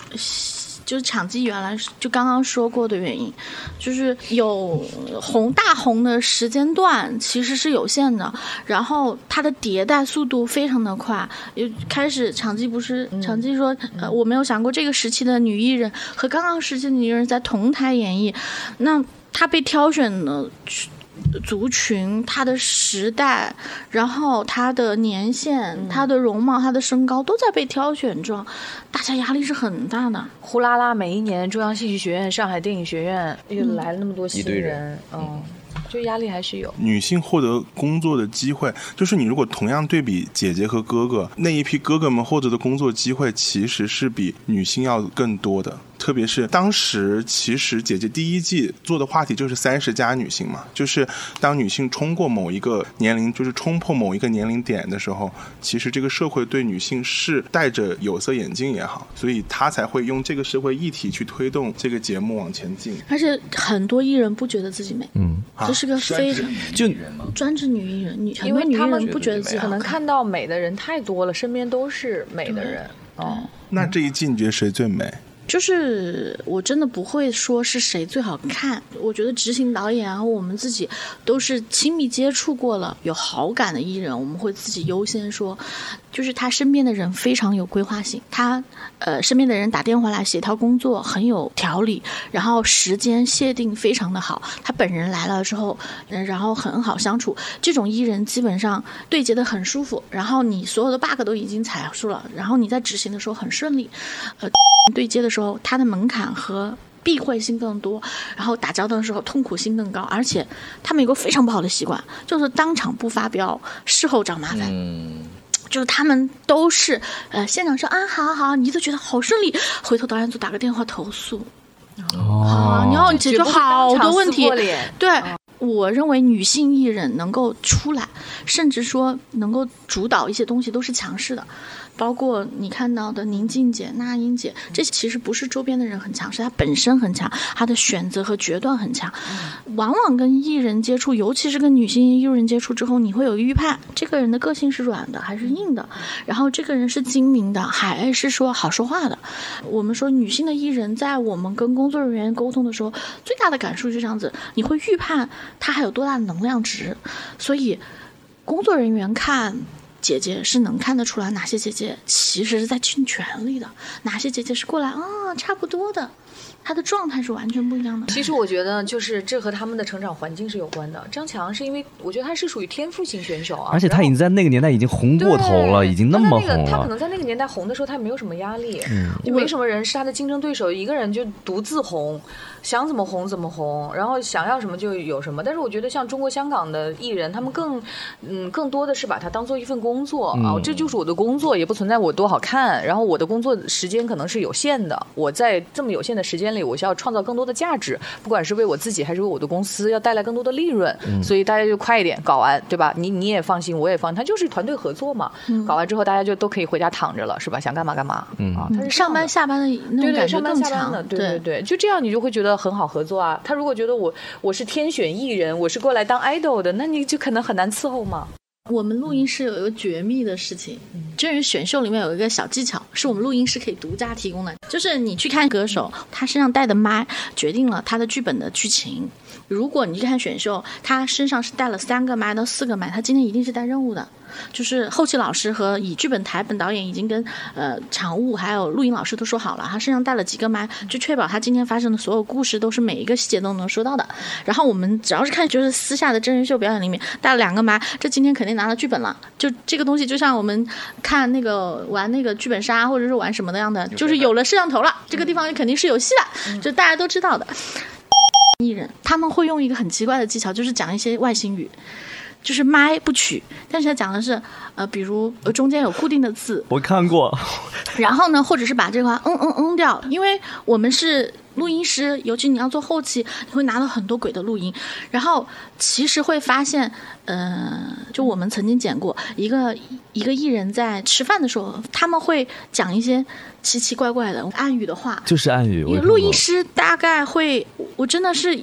Speaker 2: 就是场记原来就刚刚说过的原因，就是有红大红的时间段其实是有限的，然后它的迭代速度非常的快。又开始场记不是场记说，呃，我没有想过这个时期的女艺人和刚刚时期的女艺人在同台演绎，那她被挑选的族群、他的时代，然后他的年限、他的容貌、他的身高都在被挑选中，大家压力是很大的。
Speaker 1: 呼啦啦，每一年中央戏剧学院、上海电影学院又来了那么多新人。
Speaker 5: 人，
Speaker 1: 嗯，就压力还是有。
Speaker 3: 女性获得工作的机会，就是你如果同样对比姐姐和哥哥，那一批哥哥们获得的工作机会其实是比女性要更多的。特别是当时，其实姐姐第一季做的话题就是三十加女性嘛，就是当女性冲过某一个年龄，就是冲破某一个年龄点的时候，其实这个社会对女性是戴着有色眼镜也好，所以她才会用这个社会议题去推动这个节目往前进。
Speaker 2: 而且很多艺人不觉得自己美，
Speaker 4: 嗯，
Speaker 2: 就是个非常
Speaker 4: 就
Speaker 2: 专职女艺人，女
Speaker 1: 因
Speaker 2: 多女艺
Speaker 1: 为他们
Speaker 2: 人不觉得自己
Speaker 1: 可能
Speaker 2: 看。
Speaker 1: 看到美的人太多了，身边都是美的人。哦，
Speaker 3: 那这一季你觉得谁最美？
Speaker 2: 就是我真的不会说是谁最好看，我觉得执行导演啊，我们自己都是亲密接触过了有好感的艺人，我们会自己优先说，就是他身边的人非常有规划性，他呃身边的人打电话来协调工作很有条理，然后时间限定非常的好，他本人来了之后，嗯，然后很好相处，这种艺人基本上对接的很舒服，然后你所有的 bug 都已经踩住了，然后你在执行的时候很顺利，呃。对接的时候，它的门槛和避讳性更多，然后打交道的时候痛苦性更高，而且他们有个非常不好的习惯，就是当场不发飙，事后找麻烦。
Speaker 5: 嗯，(tsk)
Speaker 2: 就是他们都是呃，现场说啊，好好好，你都觉得好顺利，回头导演组打个电话投诉，啊，你要解决好多问题。对，我认为女性艺人能够出来，甚至说能够主导一些东西，都是强势的。包括你看到的宁静姐、那英姐，这其实不是周边的人很强，是她本身很强，她的选择和决断很强。往往跟艺人接触，尤其是跟女性艺人接触之后，你会有预判，这个人的个性是软的还是硬的，然后这个人是精明的还是说好说话的。我们说女性的艺人在我们跟工作人员沟通的时候，最大的感受是这样子，你会预判他还有多大的能量值，所以工作人员看。姐姐是能看得出来哪些姐姐其实是在尽全力的，哪些姐姐是过来啊、差不多的，她的状态是完全不一样的。
Speaker 1: 其实我觉得，就是这和他们的成长环境是有关的。张强是因为我觉得他是属于天赋型选手啊，
Speaker 4: 而且他已经在那个年代已经红过头了，已经那么红
Speaker 1: 他在那个。他可。能在那个年代红的时候，他也没有什么压力，
Speaker 4: 嗯
Speaker 1: 就没什么人是他的竞争对手，一个人就独自红，想怎么红怎么红，然后想要什么就有什么。但是我觉得像中国香港的艺人，他们更嗯更多的是把它当做一份工作啊，
Speaker 4: 嗯
Speaker 1: 这就是我的工作，也不存在我多好看。然后我的工作时间可能是有限的，我在这么有限的时间里，我需要创造更多的价值，不管是为我自己还是为我的公司，要带来更多的利润。
Speaker 4: 嗯
Speaker 1: 所以大家就快一点搞完，对吧？你你也放心，我也放心，他就是团队合作嘛。搞完之后，大家就都可以回家躺着了，是吧？想干嘛干嘛。
Speaker 4: 嗯
Speaker 1: 啊，他是
Speaker 2: 上班下班的那种
Speaker 1: 对对，
Speaker 2: 感觉
Speaker 1: 上班
Speaker 2: 更强
Speaker 1: 下班的，，对对对，就这样你就会觉得很好合作啊。他如果觉得我我是天选艺人，我是过来当 idol 的，那你就可能很难伺候嘛。
Speaker 2: 我们录音室有一个绝密的事情，真人选秀里面有一个小技巧，是我们录音室可以独家提供的，就是你去看歌手，他身上带的麦决定了他的剧本的剧情。如果你去看选秀，他身上是带了三个麦到四个麦，他今天一定是带任务的。就是后期老师和以剧本台本导演已经跟呃场务还有录音老师都说好了，他身上带了几个麦，就确保他今天发生的所有故事都是每一个细节都能收到的。然后我们只要是看就是私下的真人秀表演里面带了两个麦，这今天肯定拿了剧本了。就这个东西，就像我们看那个玩那个剧本杀或者是玩什么那样的，就是有了摄像头了，这个地方肯定是有戏的，就大家都知道的。艺人他们会用一个很奇怪的技巧，就是讲一些外星语。就是麦不取，但是他讲的是，呃，比如呃中间有固定的字，
Speaker 4: 我看过，(laughs)
Speaker 2: 然后呢，或者是把这块嗯嗯嗯掉，因为我们是录音师，尤其你要做后期，你会拿到很多鬼的录音，然后其实会发现，呃，就我们曾经剪过一个一个艺人在吃饭的时候，他们会讲一些奇奇怪怪的暗语的话，
Speaker 4: 就是暗语。
Speaker 2: 录音师大概会，我真的是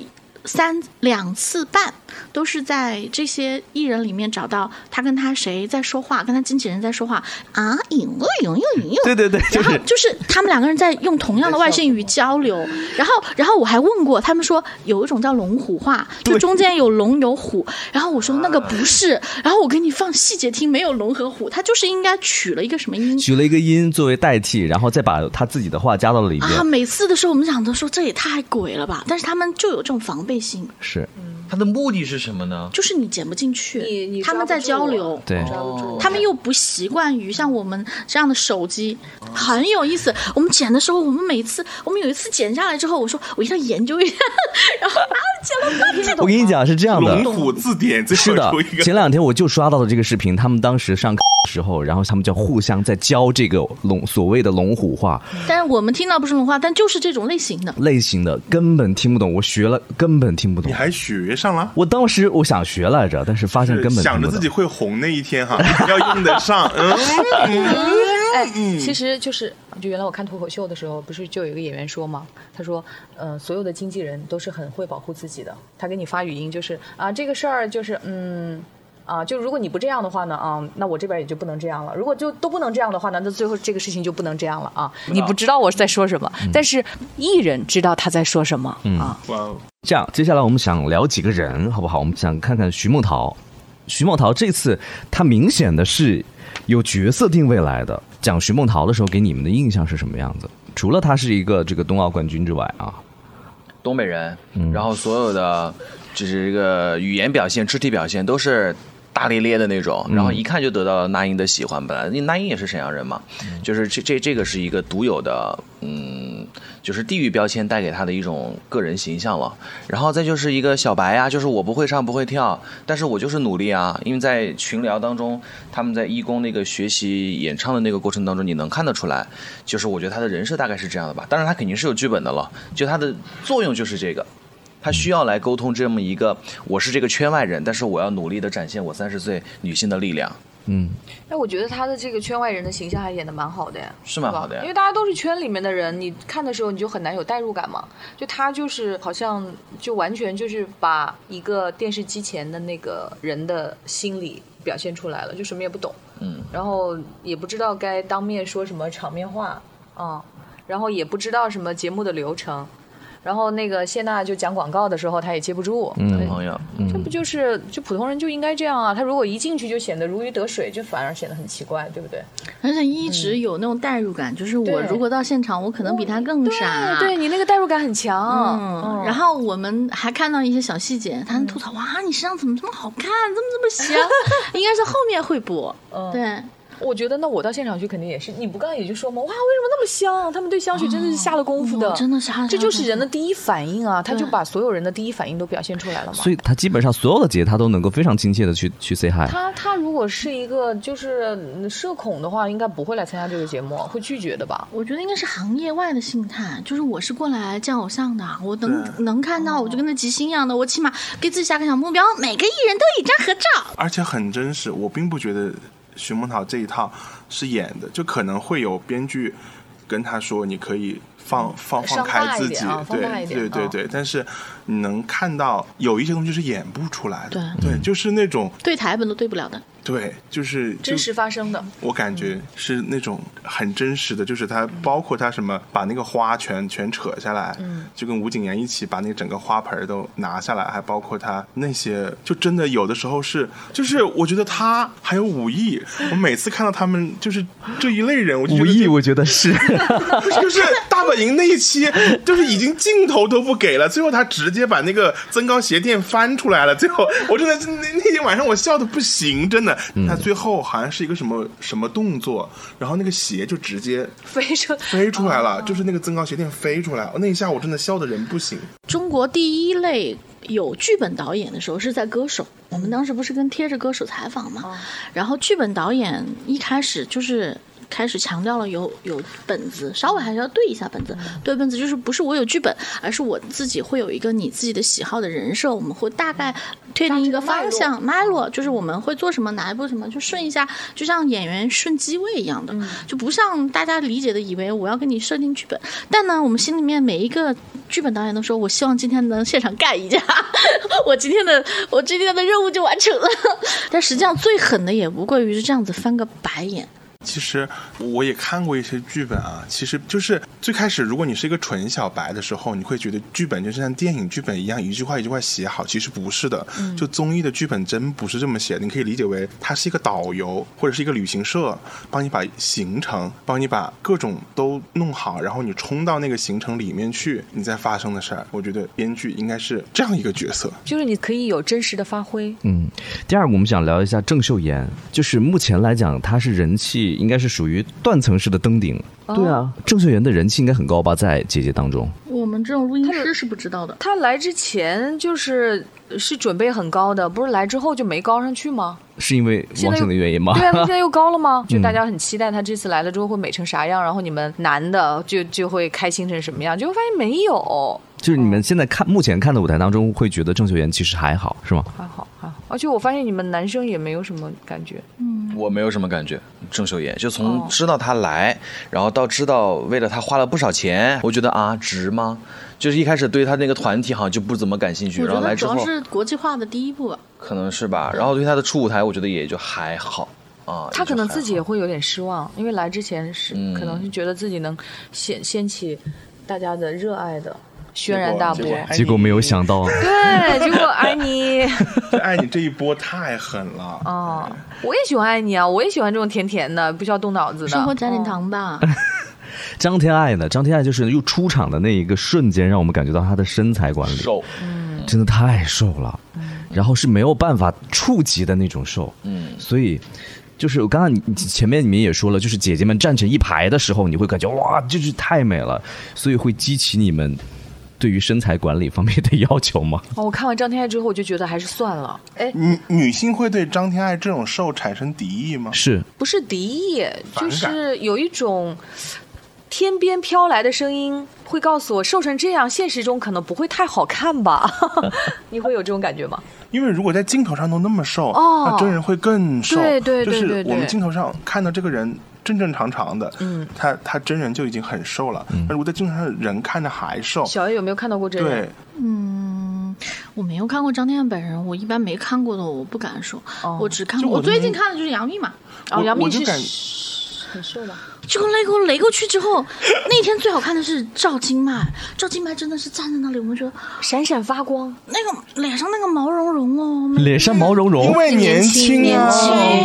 Speaker 2: 三两次半都是在这些艺人里面找到他跟他谁在说话，跟他经纪人在说话。啊，引诱引诱引诱，
Speaker 4: 对对对，
Speaker 2: 然后
Speaker 4: 是。
Speaker 2: 就是他们两个人在用同样的外星语交流，然后然后我还问过，他们说有一种叫龙虎话，就中间有龙有虎，然后我说那个不是，然后我给你放细节听，没有龙和虎，他就是应该取了一个什么音。
Speaker 4: 取了一个音作为代替，然后再把他自己的话加到了里
Speaker 2: 啊，每次的时候我们想着说这也太鬼了吧，但是他们就有这种防备心，
Speaker 4: 是，
Speaker 5: 他的目的是什么呢？
Speaker 2: 就是你剪不进去，
Speaker 1: 你你
Speaker 2: 他们在交流，
Speaker 4: 对，
Speaker 2: 他们又不习惯于像我们这样的手机，很有意思。我们剪的时候，我们每次，我们有一次剪下来之后，我说我一定要研究一下，(laughs) 然后啊，剪了半天
Speaker 4: 我跟你讲是这样的，
Speaker 3: 龙虎字典
Speaker 4: 是的前两天我就刷到了这个视频，他们当时上课的时候，然后他们就互相在教这个龙所谓的龙虎话
Speaker 2: 但是我们听到不是龙话，但就是这种类型的。
Speaker 4: 类型的，根本听不懂，我学了根本听不懂
Speaker 3: 你。还学上了？
Speaker 4: 我当时我想学来着，但是发现根本。
Speaker 3: 想着自己会红那一天哈，(laughs) 要用得上。(laughs) 嗯，
Speaker 1: 哎，其实就是，就原来我看脱口秀的时候，不是就有一个演员说嘛，他说，呃，所有的经纪人都是很会保护自己的，他给你发语音就是啊，这个事儿就是嗯。啊，就如果你不这样的话呢，啊，那我这边也就不能这样了。如果就都不能这样的话呢，那最后这个事情就不能这样了啊。你不知道我在说什么，但是艺人知道他在说什么、啊。
Speaker 3: 哇哦，
Speaker 4: 这样，接下来我们想聊几个人，好不好？我们想看看徐梦桃。徐梦桃这次她明显的是有角色定位来的。讲徐梦桃的时候，给你们的印象是什么样子？除了她是一个这个冬奥冠军之外啊，
Speaker 5: 东北人，
Speaker 4: 嗯
Speaker 5: 然后所有的就是这个语言表现、肢体表现都是大咧咧的那种，然后一看就得到了那英的喜欢。本来那那英也是沈阳人嘛，就是这这这个是一个独有的，嗯，就是地域标签带给他的一种个人形象了。然后再就是一个小白啊，就是我不会唱不会跳，但是我就是努力啊。因为在群聊当中，他们在义工那个学习演唱的那个过程当中，你能看得出来，就是我觉得他的人设大概是这样的吧。当然他肯定是有剧本的了，就他的作用就是这个。他需要来沟通这么一个，我是这个圈外人，但是我要努力的展现我三十岁女性的力量，
Speaker 4: 嗯，
Speaker 1: 那，我觉得他的这个圈外人的形象还演的蛮好的呀，
Speaker 5: 是蛮好的呀。
Speaker 1: 因为大家都是圈里面的人，你看的时候你就很难有代入感嘛。就他就是好像就完全就是把一个电视机前的那个人的心理表现出来了，就什么也不懂，
Speaker 5: 嗯，
Speaker 1: 然后也不知道该当面说什么场面话啊、然后也不知道什么节目的流程。然后那个谢娜就讲广告的时候，她也接不住。
Speaker 4: 嗯
Speaker 5: 朋友，
Speaker 1: 这不就是就普通人就应该这样啊？他如果一进去就显得如鱼得水，就反而显得很奇怪，对不对？
Speaker 2: 而且一直有那种代入感，就是我如果到现场，我可能比他更傻。
Speaker 1: 对你那个代入感很强。
Speaker 2: 嗯，然后我们还看到一些小细节，他们吐槽哇，你身上怎么这么好看，怎么这么香？(laughs) 应该是后面会播。
Speaker 1: 嗯
Speaker 2: 对，
Speaker 1: 我觉得那我到现场去肯定也是，你不刚才也就说嘛，哇，为什么那么香？他们对香水真的是下了功夫的，
Speaker 2: 哦真的下了
Speaker 1: 这就是人的第一反应啊，他就把所有人的第一反应都表现出来了嘛。
Speaker 4: 所以他基本上所有的节他都能够非常亲切的去去 say hi。
Speaker 1: 他他如果是一个就是嗯社恐的话，应该不会来参加这个节目，会拒绝的吧？
Speaker 2: 我觉得应该是行业外的心态，就是我是过来见偶像的，我能能看到，我就跟那吉星一样的，我起码给自己下个小目标，每个艺人都有一张合照。
Speaker 3: 而且很真实。我并不觉得徐梦桃这一套是演的，就可能会有编剧跟他说，你可以放放放开自己对对对对。但是你能看到有一些东西是演不出来的，
Speaker 2: 对
Speaker 3: 对，就是那种
Speaker 2: 对台本都对不了的，
Speaker 3: 对，就是就
Speaker 1: 真实发生的，
Speaker 3: 我感觉是那种很真实的，就是他包括他什么把那个花全全扯下来，
Speaker 1: 嗯。
Speaker 3: 就跟吴谨言一起把那个整个花盆都拿下来，还包括他那些，就真的有的时候是，就是我觉得他还有武艺，我每次看到他们就是这一类人，我就觉得
Speaker 4: 无意，我觉得 (laughs) 是。
Speaker 3: 就是大本营那一期，(laughs) 就是已经镜头都不给了，最后他直接把那个增高鞋垫翻出来了。最后我真的那那天晚上我笑的不行，真的。他最后好像是一个什么什么动作，然后那个鞋就直接 (laughs)
Speaker 1: 飞出
Speaker 3: 飞出来了，就是那个增高鞋垫飞出来，那一下我真的笑的人不行。
Speaker 2: 中国第一类有剧本导演的时候是在歌手，我们当时不是跟贴着歌手采访嘛，然后剧本导演一开始就是。开始强调了有有本子，稍微还是要对一下本子。对本子就是不是我有剧本，而是我自己会有一个你自己的喜好的人设，我们会大概确定一个方向脉络，就是我们会做什么哪一步什么，就顺一下，就像演员顺机位一样的，就不像大家理解的以为我要给你设定剧本。但呢，我们心里面每一个剧本导演都说，我希望今天能现场干一架，(laughs) 我今天的我今天的任务就完成了。但实际上最狠的也不过于是这样子翻个白眼。
Speaker 3: 其实我也看过一些剧本啊，其实就是最开始，如果你是一个纯小白的时候，你会觉得剧本就是像电影剧本一样，一句话一句话写好。其实不是的，就综艺的剧本真不是这么写的。你可以理解为它是一个导游或者是一个旅行社，帮你把行程，帮你把各种都弄好，然后你冲到那个行程里面去，你再发生的事儿。我觉得编剧应该是这样一个角色。
Speaker 1: 就是你可以有真实的发挥。
Speaker 4: 嗯，第二个我们想聊一下郑秀妍，就是目前来讲，她是人气应该是属于断层式的登顶。对啊，郑秀妍的人气应该很高吧，在姐姐当中。
Speaker 2: 我们这种录音师是不知道的。
Speaker 1: 他来之前就是是准备很高的，不是来之后就没高上去吗？
Speaker 4: 是因为王声的原因吗？
Speaker 1: 对啊，他现在又高了吗？(laughs) 就
Speaker 4: 嗯
Speaker 1: 大家很期待他这次来了之后会美成啥样，然后你们男的就就会开心成什么样，结果发现没有，
Speaker 4: 就是你们现在看目前看的舞台当中，会觉得郑秀妍其实还好，是吗？
Speaker 1: 还好还好，而且我发现你们男生也没有什么感觉，
Speaker 5: 我没有什么感觉。郑秀妍就
Speaker 1: 哦
Speaker 5: 从知道她来，然后到知道为了她花了不少钱，我觉得啊，值吗？就是一开始对她那个团体好像就不怎么感兴趣，然后来之后
Speaker 2: 主要是国际化的第一步吧。
Speaker 5: 可能是吧，然后对她的初舞台，我觉得也就还好啊。
Speaker 1: 他可能自己也会有点失望，因为来之前是、
Speaker 5: 嗯
Speaker 1: 可能是觉得自己能掀掀起大家的热爱的轩然大波
Speaker 3: 结。果
Speaker 4: 没有想到，
Speaker 1: 对，结果爱你 (laughs)
Speaker 3: 爱你这一波太狠了。
Speaker 1: 哦，我也喜欢爱你啊，我也喜欢这种甜甜的，不需要动脑子的。
Speaker 2: 生活加点糖吧。(laughs)
Speaker 4: 张天爱呢？张天爱就是又出场的那一个瞬间，让我们感觉到她的身材管理
Speaker 5: 瘦，
Speaker 4: 真的太瘦了，然后是没有办法触及的那种瘦，
Speaker 5: 嗯，
Speaker 4: 所以。就是我刚刚你你前面你们也说了，就是姐姐们站成一排的时候，你会感觉哇，就是太美了，所以会激起你们对于身材管理方面的要求吗？
Speaker 1: 哦，我看完张天爱之后，我就觉得还是算了。哎，
Speaker 3: 女女性会对张天爱这种瘦产生敌意吗？
Speaker 4: 是，
Speaker 1: 不是敌意，就是有一种天边飘来的声音，会告诉我瘦成这样，现实中可能不会太好看吧？(laughs) 你会有这种感觉吗？
Speaker 3: 因为如果在镜头上都那么瘦，
Speaker 1: 哦
Speaker 3: 那真人会更瘦。
Speaker 1: 对对对
Speaker 3: 就是
Speaker 1: 对对
Speaker 3: 我们镜头上看到这个人正正常常的，
Speaker 1: 嗯，
Speaker 3: 他他真人就已经很瘦了。那、如果在镜头上人看着还瘦，
Speaker 1: 小 A 有没有看到过真人？
Speaker 3: 对，
Speaker 2: 嗯，我没有看过张天爱本人，我一般没看过的我不敢说，
Speaker 1: 哦
Speaker 2: 我只看过。
Speaker 3: 我
Speaker 2: 我最近看的就是杨幂嘛。
Speaker 1: 哦，
Speaker 3: 我
Speaker 1: 杨幂是很瘦的。
Speaker 2: 结果雷过雷过去之后，那天最好看的是赵今麦，赵今麦真的是站在那里，我们觉得
Speaker 1: 闪闪发光，
Speaker 2: 那个脸上那个毛茸茸哦，
Speaker 4: 脸上毛茸茸？
Speaker 3: 因
Speaker 4: 茸，
Speaker 3: 为年轻
Speaker 2: 年
Speaker 3: 啊，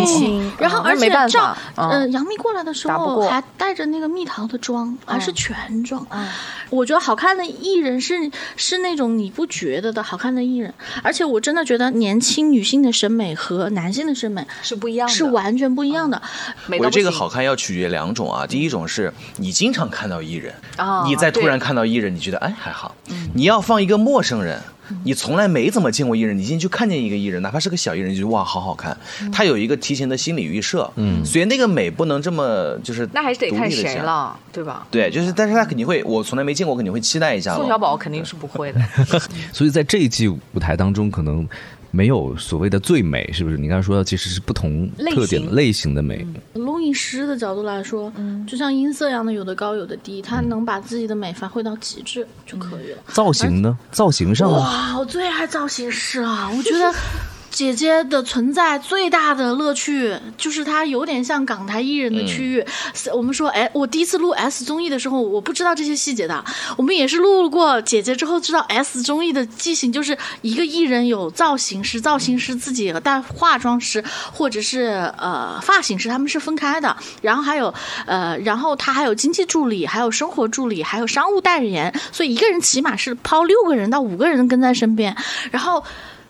Speaker 2: 轻，然后而且赵
Speaker 1: 没办法嗯。
Speaker 2: 呃杨幂过来的时候还带着那个蜜桃的妆，还是全妆。
Speaker 1: 嗯。
Speaker 2: 我觉得好看的艺人是是那种你不觉得的好看的艺人，而且我真的觉得年轻女性的审美和男性的审美
Speaker 1: 是不一样的，
Speaker 2: 是完全不一样的。
Speaker 5: 我这个好看要取决两种啊，第一种是你经常看到艺人，
Speaker 1: 啊
Speaker 5: 你再突然看到艺人，你觉得哎还好，你要放一个陌生人。你从来没怎么见过艺人，你进去看见一个艺人，哪怕是个小艺人，你就哇，好好看。他有一个提前的心理预设，嗯，所以那个美不能这么就是
Speaker 1: 那还是得看。谁了，对吧？
Speaker 5: 对，就是，但是他肯定会，我从来没见过，肯定会期待一下。
Speaker 1: 宋小宝肯定是不会的，(laughs)
Speaker 4: 所以在这一季舞台当中，可能没有所谓的最美，是不是？你刚才说的其实是不同特点的类型的美。
Speaker 2: 录音师的角度来说，嗯就像音色一样的，有的高有的低，他能把自己的美发挥到极致就可以了。
Speaker 4: 造型呢？造型上？
Speaker 2: 哇，我最爱造型师了，我觉得。姐姐的存在最大的乐趣就是她有点像港台艺人的区域。我们说，哎，我第一次录 S 综艺的时候，我不知道这些细节的。我们也是录过姐姐之后，知道 S 综艺的畸形就是一个艺人有造型师，造型师自己带化妆师或者是呃发型师，他们是分开的。然后还有呃，然后他还有经济助理，还有生活助理，还有商务代言人，所以一个人起码是抛六个人到五个人跟在身边，然后。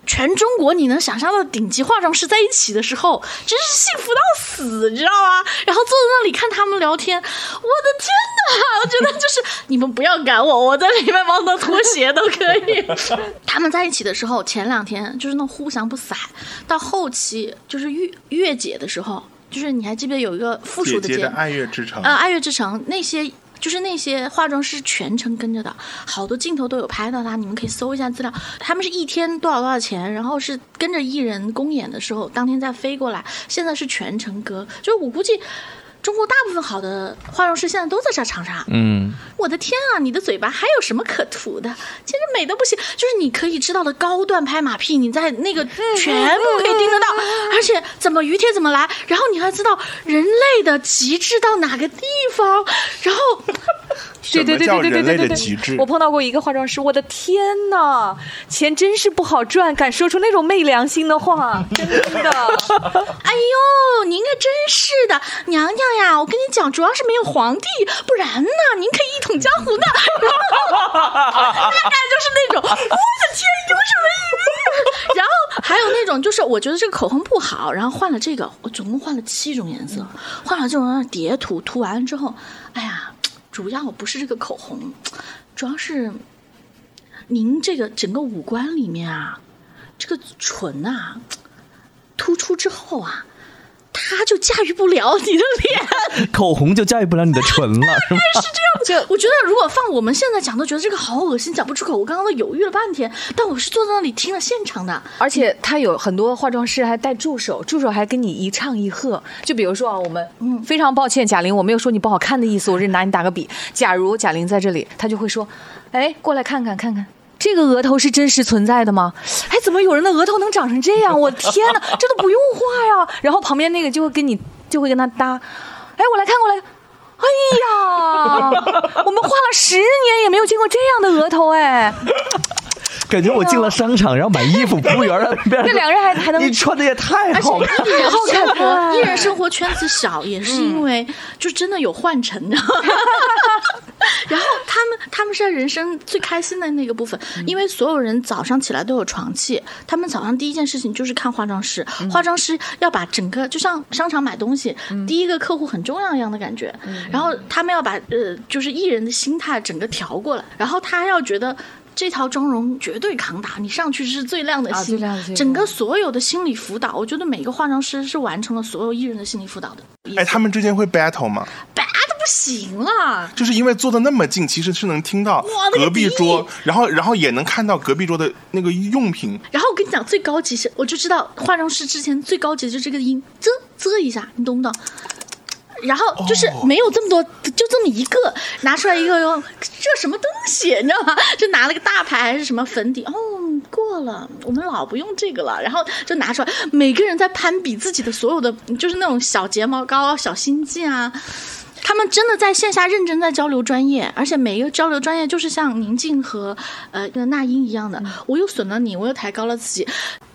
Speaker 2: 全中国你能想象到的顶级化妆师在一起的时候，真是幸福到死，你知道吗？然后坐在那里看他们聊天，我的天哪！我觉得就是你们不要赶我，我在里面帮他脱鞋都可以。(laughs) 他们在一起的时候，前两天就是那互相不散，到后期就是月月姐的时候，就是你还记不记得有一个附属的节目？
Speaker 3: 姐姐的爱乐之城，
Speaker 2: 呃，爱乐之城那些就是那些化妆师全程跟着的，好多镜头都有拍到他，你们可以搜一下资料。他们是一天多少多少钱，然后是跟着艺人公演的时候，当天再飞过来。现在是全程隔，就是我估计。中国大部分好的化妆师现在都在这长沙。
Speaker 4: 嗯，
Speaker 2: 我的天啊，你的嘴巴还有什么可涂的？简直美的不行！就是你可以知道的高段拍马屁，你在那个全部可以盯得到，而且怎么于贴怎么来，然后你还知道人类的极致到哪个地方，然后
Speaker 1: 对对对对对对对我？碰到过一个化妆师，我的天呐，钱真是不好赚，敢说出那种昧良心的话，(laughs) 真的。
Speaker 2: 哎呦，您可真是的，娘娘呀！我跟你讲，主要是没有皇帝，不然呢，您可以一统江湖呢。(laughs) 大概就是那种，我的天，有什么意义？然后还有那种，就是我觉得这个口红不好，然后换了这个，我总共换了七种颜色，换了这种叠涂，涂完了之后，哎呀，主要不是这个口红，主要是您这个整个五官里面啊，这个唇啊。突出之后啊，他就驾驭不了你的脸，(laughs)
Speaker 4: 口红就驾驭不了你的唇了，(laughs) 是吗？
Speaker 2: 是这样。子我觉得，如果放我们现在讲，都觉得这个好恶心，讲不出口。我刚刚都犹豫了半天，但我是坐在那里听了现场的。
Speaker 1: 而且他有很多化妆师还带助手，助手还跟你一唱一和。就比如说啊，我们嗯非常抱歉，贾玲，我没有说你不好看的意思，我是拿你打个比。假如贾玲在这里，他就会说，哎，过来看看看看。这个额头是真实存在的吗？哎，怎么有人的额头能长成这样？我天哪，(laughs) 这都不用画呀！然后旁边那个就会跟你就会跟他搭，哎，我来看，过来。哎呀，(laughs) 我们画了十年也没有见过这样的额头哎！
Speaker 4: 感觉我进了商场，然后买衣服，服务员在那边，
Speaker 1: 这两个人还还能
Speaker 4: 你穿的也太
Speaker 2: 而且
Speaker 4: 好看了。
Speaker 2: 艺人
Speaker 1: 好看
Speaker 2: 生活，
Speaker 1: 啊
Speaker 2: 艺人生活圈子小，也是因为就真的有换乘？(laughs) 然后他们他们是在人生最开心的那个部分，因为所有人早上起来都有床气，他们早上第一件事情就是看化妆师，化妆师要把整个就像商场买东西，第一个客户很重要一样的感觉，然后他们要把呃就是艺人的心态整个调过来，然后他要觉得。这套妆容绝对扛打，你上去是最亮的
Speaker 1: 啊
Speaker 2: 星，整个所有的心理辅导，我觉得每个化妆师是完成了所有艺人的心理辅导的。
Speaker 3: 哎，他们之间会 battle 吗
Speaker 2: ？？battle 不行了，
Speaker 3: 就是因为坐的那么近，其实是能听到隔壁桌，然后然后也能看到隔壁桌的那个用品。
Speaker 2: 然后我跟你讲，最高级是，我就知道化妆师之前最高级的就是这个音，啧啧一下，你懂不懂？然后就是没有这么多，就这么一个拿出来一个哟，这什么东西，你知道吗？(laughs) 就拿了个大牌还是什么粉底，哦，过了，我们老不用这个了。然后就拿出来，每个人在攀比自己的所有的，就是那种小睫毛膏啊、小心机啊。他他们真的在线下认真在交流专业，而且每一个交流专业就是像宁静和呃那英一样的，我又损了你，我又抬高了自己。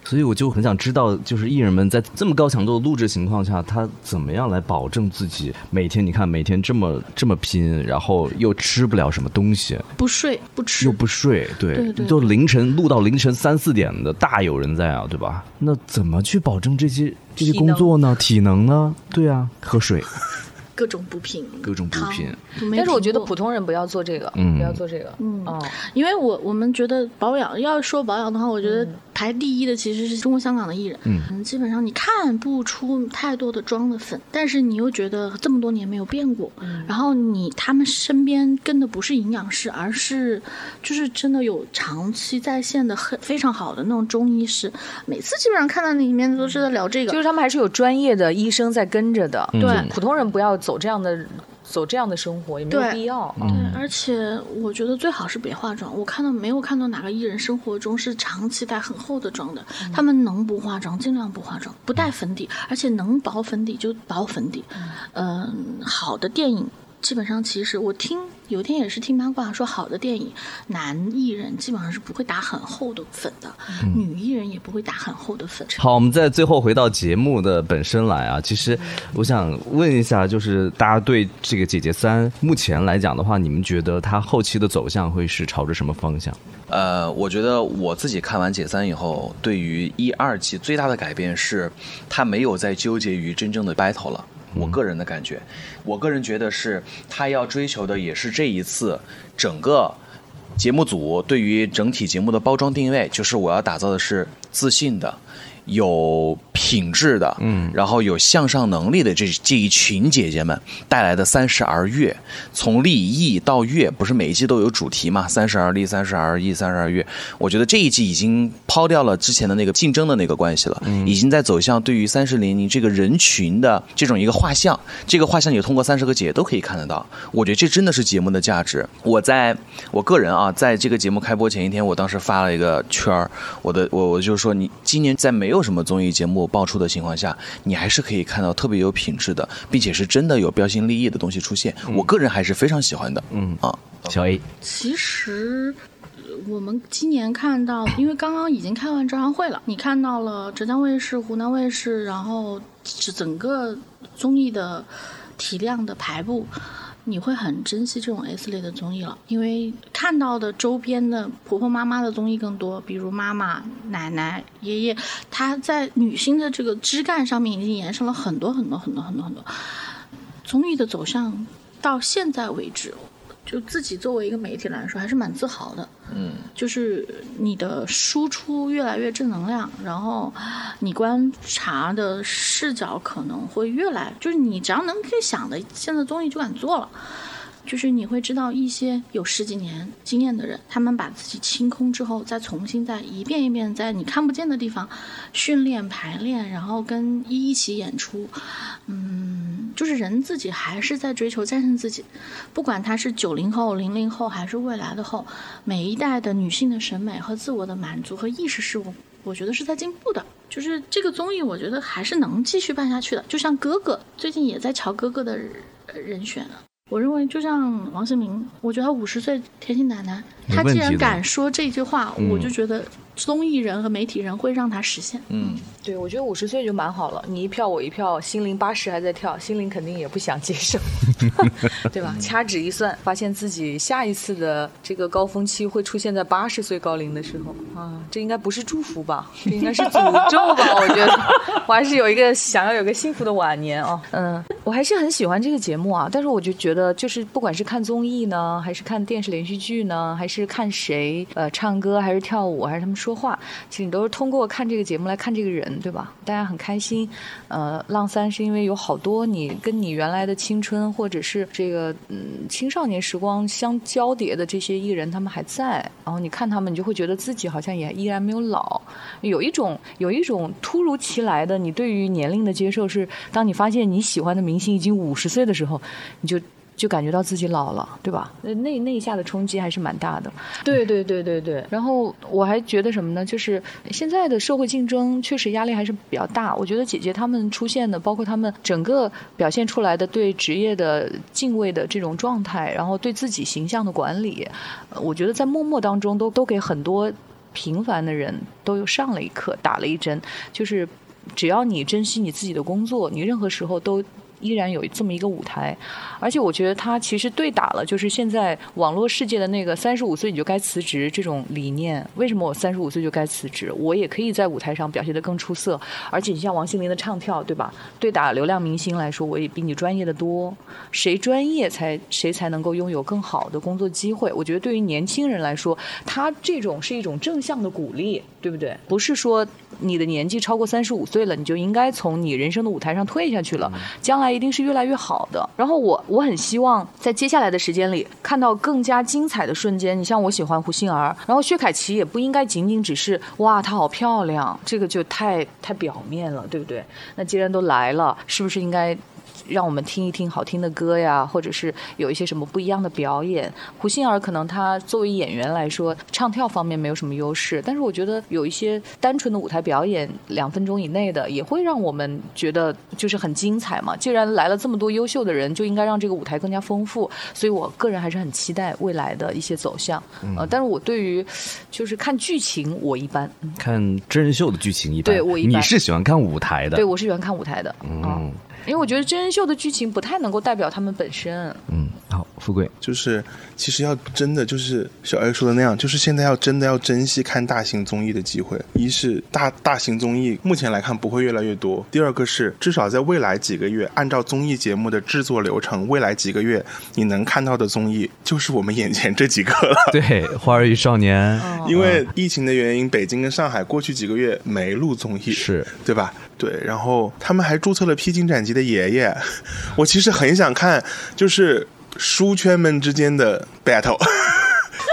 Speaker 4: 所以我就很想知道，就是艺人们在这么高强度的录制情况下，他怎么样来保证自己每天？你看每天这么这么拼，然后又吃不了什么东西，
Speaker 2: 不睡不吃
Speaker 4: 又不睡，对，
Speaker 2: 对对
Speaker 4: 就凌晨录到凌晨三四点的，大有人在啊，对吧？那怎么去保证这些这些工作呢？体能呢？对啊，喝水，(laughs)
Speaker 2: 各种补品，
Speaker 4: 各种补品。
Speaker 1: 但是我觉得普通人不要做这个，
Speaker 4: 嗯。
Speaker 1: 不要做这个，
Speaker 2: 嗯。
Speaker 1: 哦，
Speaker 2: 因为我我们觉得保养要说保养的话，我觉得排第一的其实是中国香港的艺人。
Speaker 4: 嗯。
Speaker 2: 基本上你看不出太多的妆的粉，但是你又觉得这么多年没有变过。然后你他们身边跟的不是营养师，而是就是真的有长期在线的很非常好的那种中医师。每次基本上看到里面都是在聊这个，
Speaker 1: 就是他们还是有专业的医生在跟着的，
Speaker 4: 嗯。
Speaker 2: 对
Speaker 1: 普通人不要走这样的走这样的生活，也没有必要。
Speaker 4: 嗯
Speaker 2: 对，而且我觉得最好是别化妆。我看到没有看到哪个艺人生活中是长期带很厚的妆的，他们能不化妆尽量不化妆，不带粉底，而且能薄粉底就薄粉底。嗯、好的电影。基本上，其实我听有一天也是听八卦说，好的电影男艺人基本上是不会打很厚的粉的，女艺人也不会打很厚的粉。
Speaker 4: 好，我们在最后回到节目的本身来啊。其实我想问一下，就是大家对这个《姐姐三》目前来讲的话，你们觉得它后期的走向会是朝着什么方向？
Speaker 5: 呃，我觉得我自己看完《解三》以后，对于一二季最大的改变是，他没有再纠结于真正的 battle 了。我个人的感觉，我个人觉得是他要追求的也是这一次整个节目组对于整体节目的包装定位，就是我要打造的是自信的。有品质的，嗯，然后有向上能力的这这一群姐姐们带来的三十而悦，从立意到月，不是每一季都有主题嘛？三十而立，三十而意，三十而月。我觉得这一季已经抛掉了之前的那个竞争的那个关系了，已经在走向对于三十零零这个人群的这种一个画像。这个画像你通过三十个姐都可以看得到。我觉得这真的是节目的价值。我在我个人啊，在这个节目开播前一天，我当时发了一个圈儿，我的我我就说，你今年在没有什么综艺节目爆出的情况下，你还是可以看到特别有品质的，并且是真的有标新立异的东西出现。我个人还是非常喜欢的。
Speaker 4: 嗯
Speaker 5: 啊，
Speaker 4: 小 A，
Speaker 2: 其实呃我们今年看到，因为刚刚已经开完招商会了，你看到了浙江卫视、湖南卫视，然后是整个综艺的体量的排布。你会很珍惜这种 S 类的综艺了，因为看到的周边的婆婆妈妈的综艺更多，比如妈妈、奶奶、爷爷，他在女性的这个枝干上面已经延伸了很多很多很多很多很多。综艺的走向到现在为止，就自己作为一个媒体来说，还是蛮自豪的。
Speaker 5: 嗯，
Speaker 2: 就是你的输出越来越正能量，然后你观察的视角可能会越来，就是你只要能可以想的，现在综艺就敢做了。就是你会知道一些有十几年经验的人，他们把自己清空之后，再重新再一遍一遍在你看不见的地方训练排练，然后跟一一起演出。嗯，就是人自己还是在追求战胜自己，不管他是九零后、零零后还是未来的后，每一代的女性的审美和自我的满足和意识是我我觉得是在进步的。就是这个综艺，我觉得还是能继续办下去的。就像哥哥最近也在瞧哥哥的人选了。我认为，就像王心凌，我觉得她五十岁甜心奶奶，她既然敢说这句话，
Speaker 4: 嗯。
Speaker 2: 我就觉得综艺人和媒体人会让他实现。
Speaker 5: 嗯，
Speaker 1: 对，我觉得五十岁就蛮好了，你一票我一票，心灵八十还在跳，心灵肯定也不想接受，(laughs) (laughs) 对吧？掐指一算，发现自己下一次的这个高峰期会出现在八十岁高龄的时候啊，这应该不是祝福吧？这应该是诅咒吧？(laughs) 我觉得我还是有一个想要有个幸福的晚年啊。嗯，我还是很喜欢这个节目啊，但是我就觉得，就是不管是看综艺呢，还是看电视连续剧呢，还是看谁呃唱歌，还是跳舞，还是他们说说话，其实你都是通过看这个节目来看这个人，对吧？大家很开心。呃，浪三是因为有好多你跟你原来的青春或者是这个嗯青少年时光相交叠的这些艺人，他们还在，然后你看他们，你就会觉得自己好像也依然没有老，有一种有一种突如其来的你对于年龄的接受是，当你发现你喜欢的明星已经五十岁的时候，你就。就感觉到自己老了，对吧？那那那一下的冲击还是蛮大的。对对对对对。然后我还觉得什么呢？就是现在的社会竞争确实压力还是比较大。我觉得姐姐她们出现的，包括她们整个表现出来的对职业的敬畏的这种状态，然后对自己形象的管理，呃我觉得在默默当中都都给很多平凡的人都有上了一课，打了一针，就是只要你珍惜你自己的工作，你任何时候都。依然有这么一个舞台，而且我觉得他其实对打了，就是现在网络世界的那个三十五岁你就该辞职这种理念。为什么我三十五岁就该辞职？我也可以在舞台上表现得更出色，而且你像王心凌的唱跳，对吧？对打流量明星来说，我也比你专业的多。谁专业才谁才能够拥有更好的工作机会？我觉得对于年轻人来说，他这种是一种正向的鼓励，对不对？不是说你的年纪超过三十五岁了，你就应该从你人生的舞台上退下去了，将来一定是越来越好的。然后我我很希望在接下来的时间里看到更加精彩的瞬间。你像我喜欢胡杏儿，然后薛凯琪也不应该仅仅只是哇她好漂亮，这个就太太表面了，对不对？那既然都来了，是不是应该？让我们听一听好听的歌呀，或者是有一些什么不一样的表演。胡杏儿可能她作为演员来说，唱跳方面没有什么优势，但是我觉得有一些单纯的舞台表演，两分钟以内的，也会让我们觉得就是很精彩嘛。既然来了这么多优秀的人，就应该让这个舞台更加丰富。所以我个人还是很期待未来的一些走向。呃，但是我对于就是看剧情，我一般。嗯
Speaker 4: 看真人秀的剧情一般，
Speaker 1: 对我一般
Speaker 4: 你是喜欢看舞台的，
Speaker 1: 对，我是喜欢看舞台的。
Speaker 4: 嗯
Speaker 1: 因为我觉得真人秀的剧情不太能够代表他们本身。
Speaker 4: 嗯，好，富贵，
Speaker 3: 就是其实要真的就是小 A 说的那样，就是现在要真的要珍惜看大型综艺的机会。一是大大型综艺目前来看不会越来越多，第二个是至少在未来几个月，按照综艺节目的制作流程，未来几个月你能看到的综艺就是我们眼前这几个了。(laughs)
Speaker 4: 对，《花儿与少年》
Speaker 3: 因为疫情的原因，北京跟上海过去几个月没录综艺，
Speaker 4: 是
Speaker 3: 对吧？对，然后他们还注册了披荆斩棘的爷爷，(laughs) 我其实很想看，就是书圈们之间的 battle。(laughs)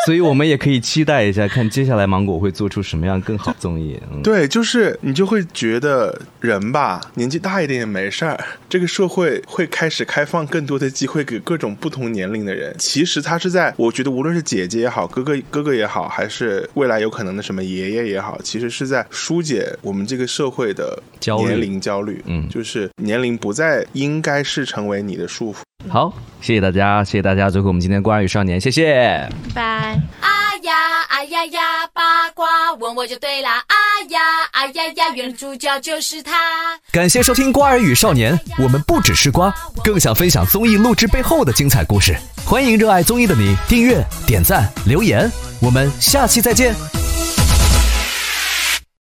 Speaker 4: 所以我们也可以期待一下，看接下来芒果会做出什么样更好的综艺。嗯，
Speaker 3: 对，就是你就会觉得人吧，年纪大一点也没事儿。这个社会会开始开放更多的机会给各种不同年龄的人。其实他是在，我觉得无论是姐姐也好，哥哥哥哥也好，还是未来有可能的什么爷爷也好，其实是在疏解我们这个社会的
Speaker 4: 焦虑
Speaker 3: 年龄焦虑。
Speaker 4: 嗯
Speaker 3: 就是年龄不再应该是成为你的束缚。
Speaker 4: 好，谢谢大家，谢谢大家。最后我们今天关于少年，谢谢。
Speaker 2: 拜拜。
Speaker 8: 啊呀啊呀呀，八卦问我就对啦。啊呀啊呀呀，原来主角就是他。
Speaker 9: 感谢收听《瓜儿与少年》，我们不只是瓜，更想分享综艺录制背后的精彩故事。欢迎热爱综艺的你订阅、点赞、留言，我们下期再见。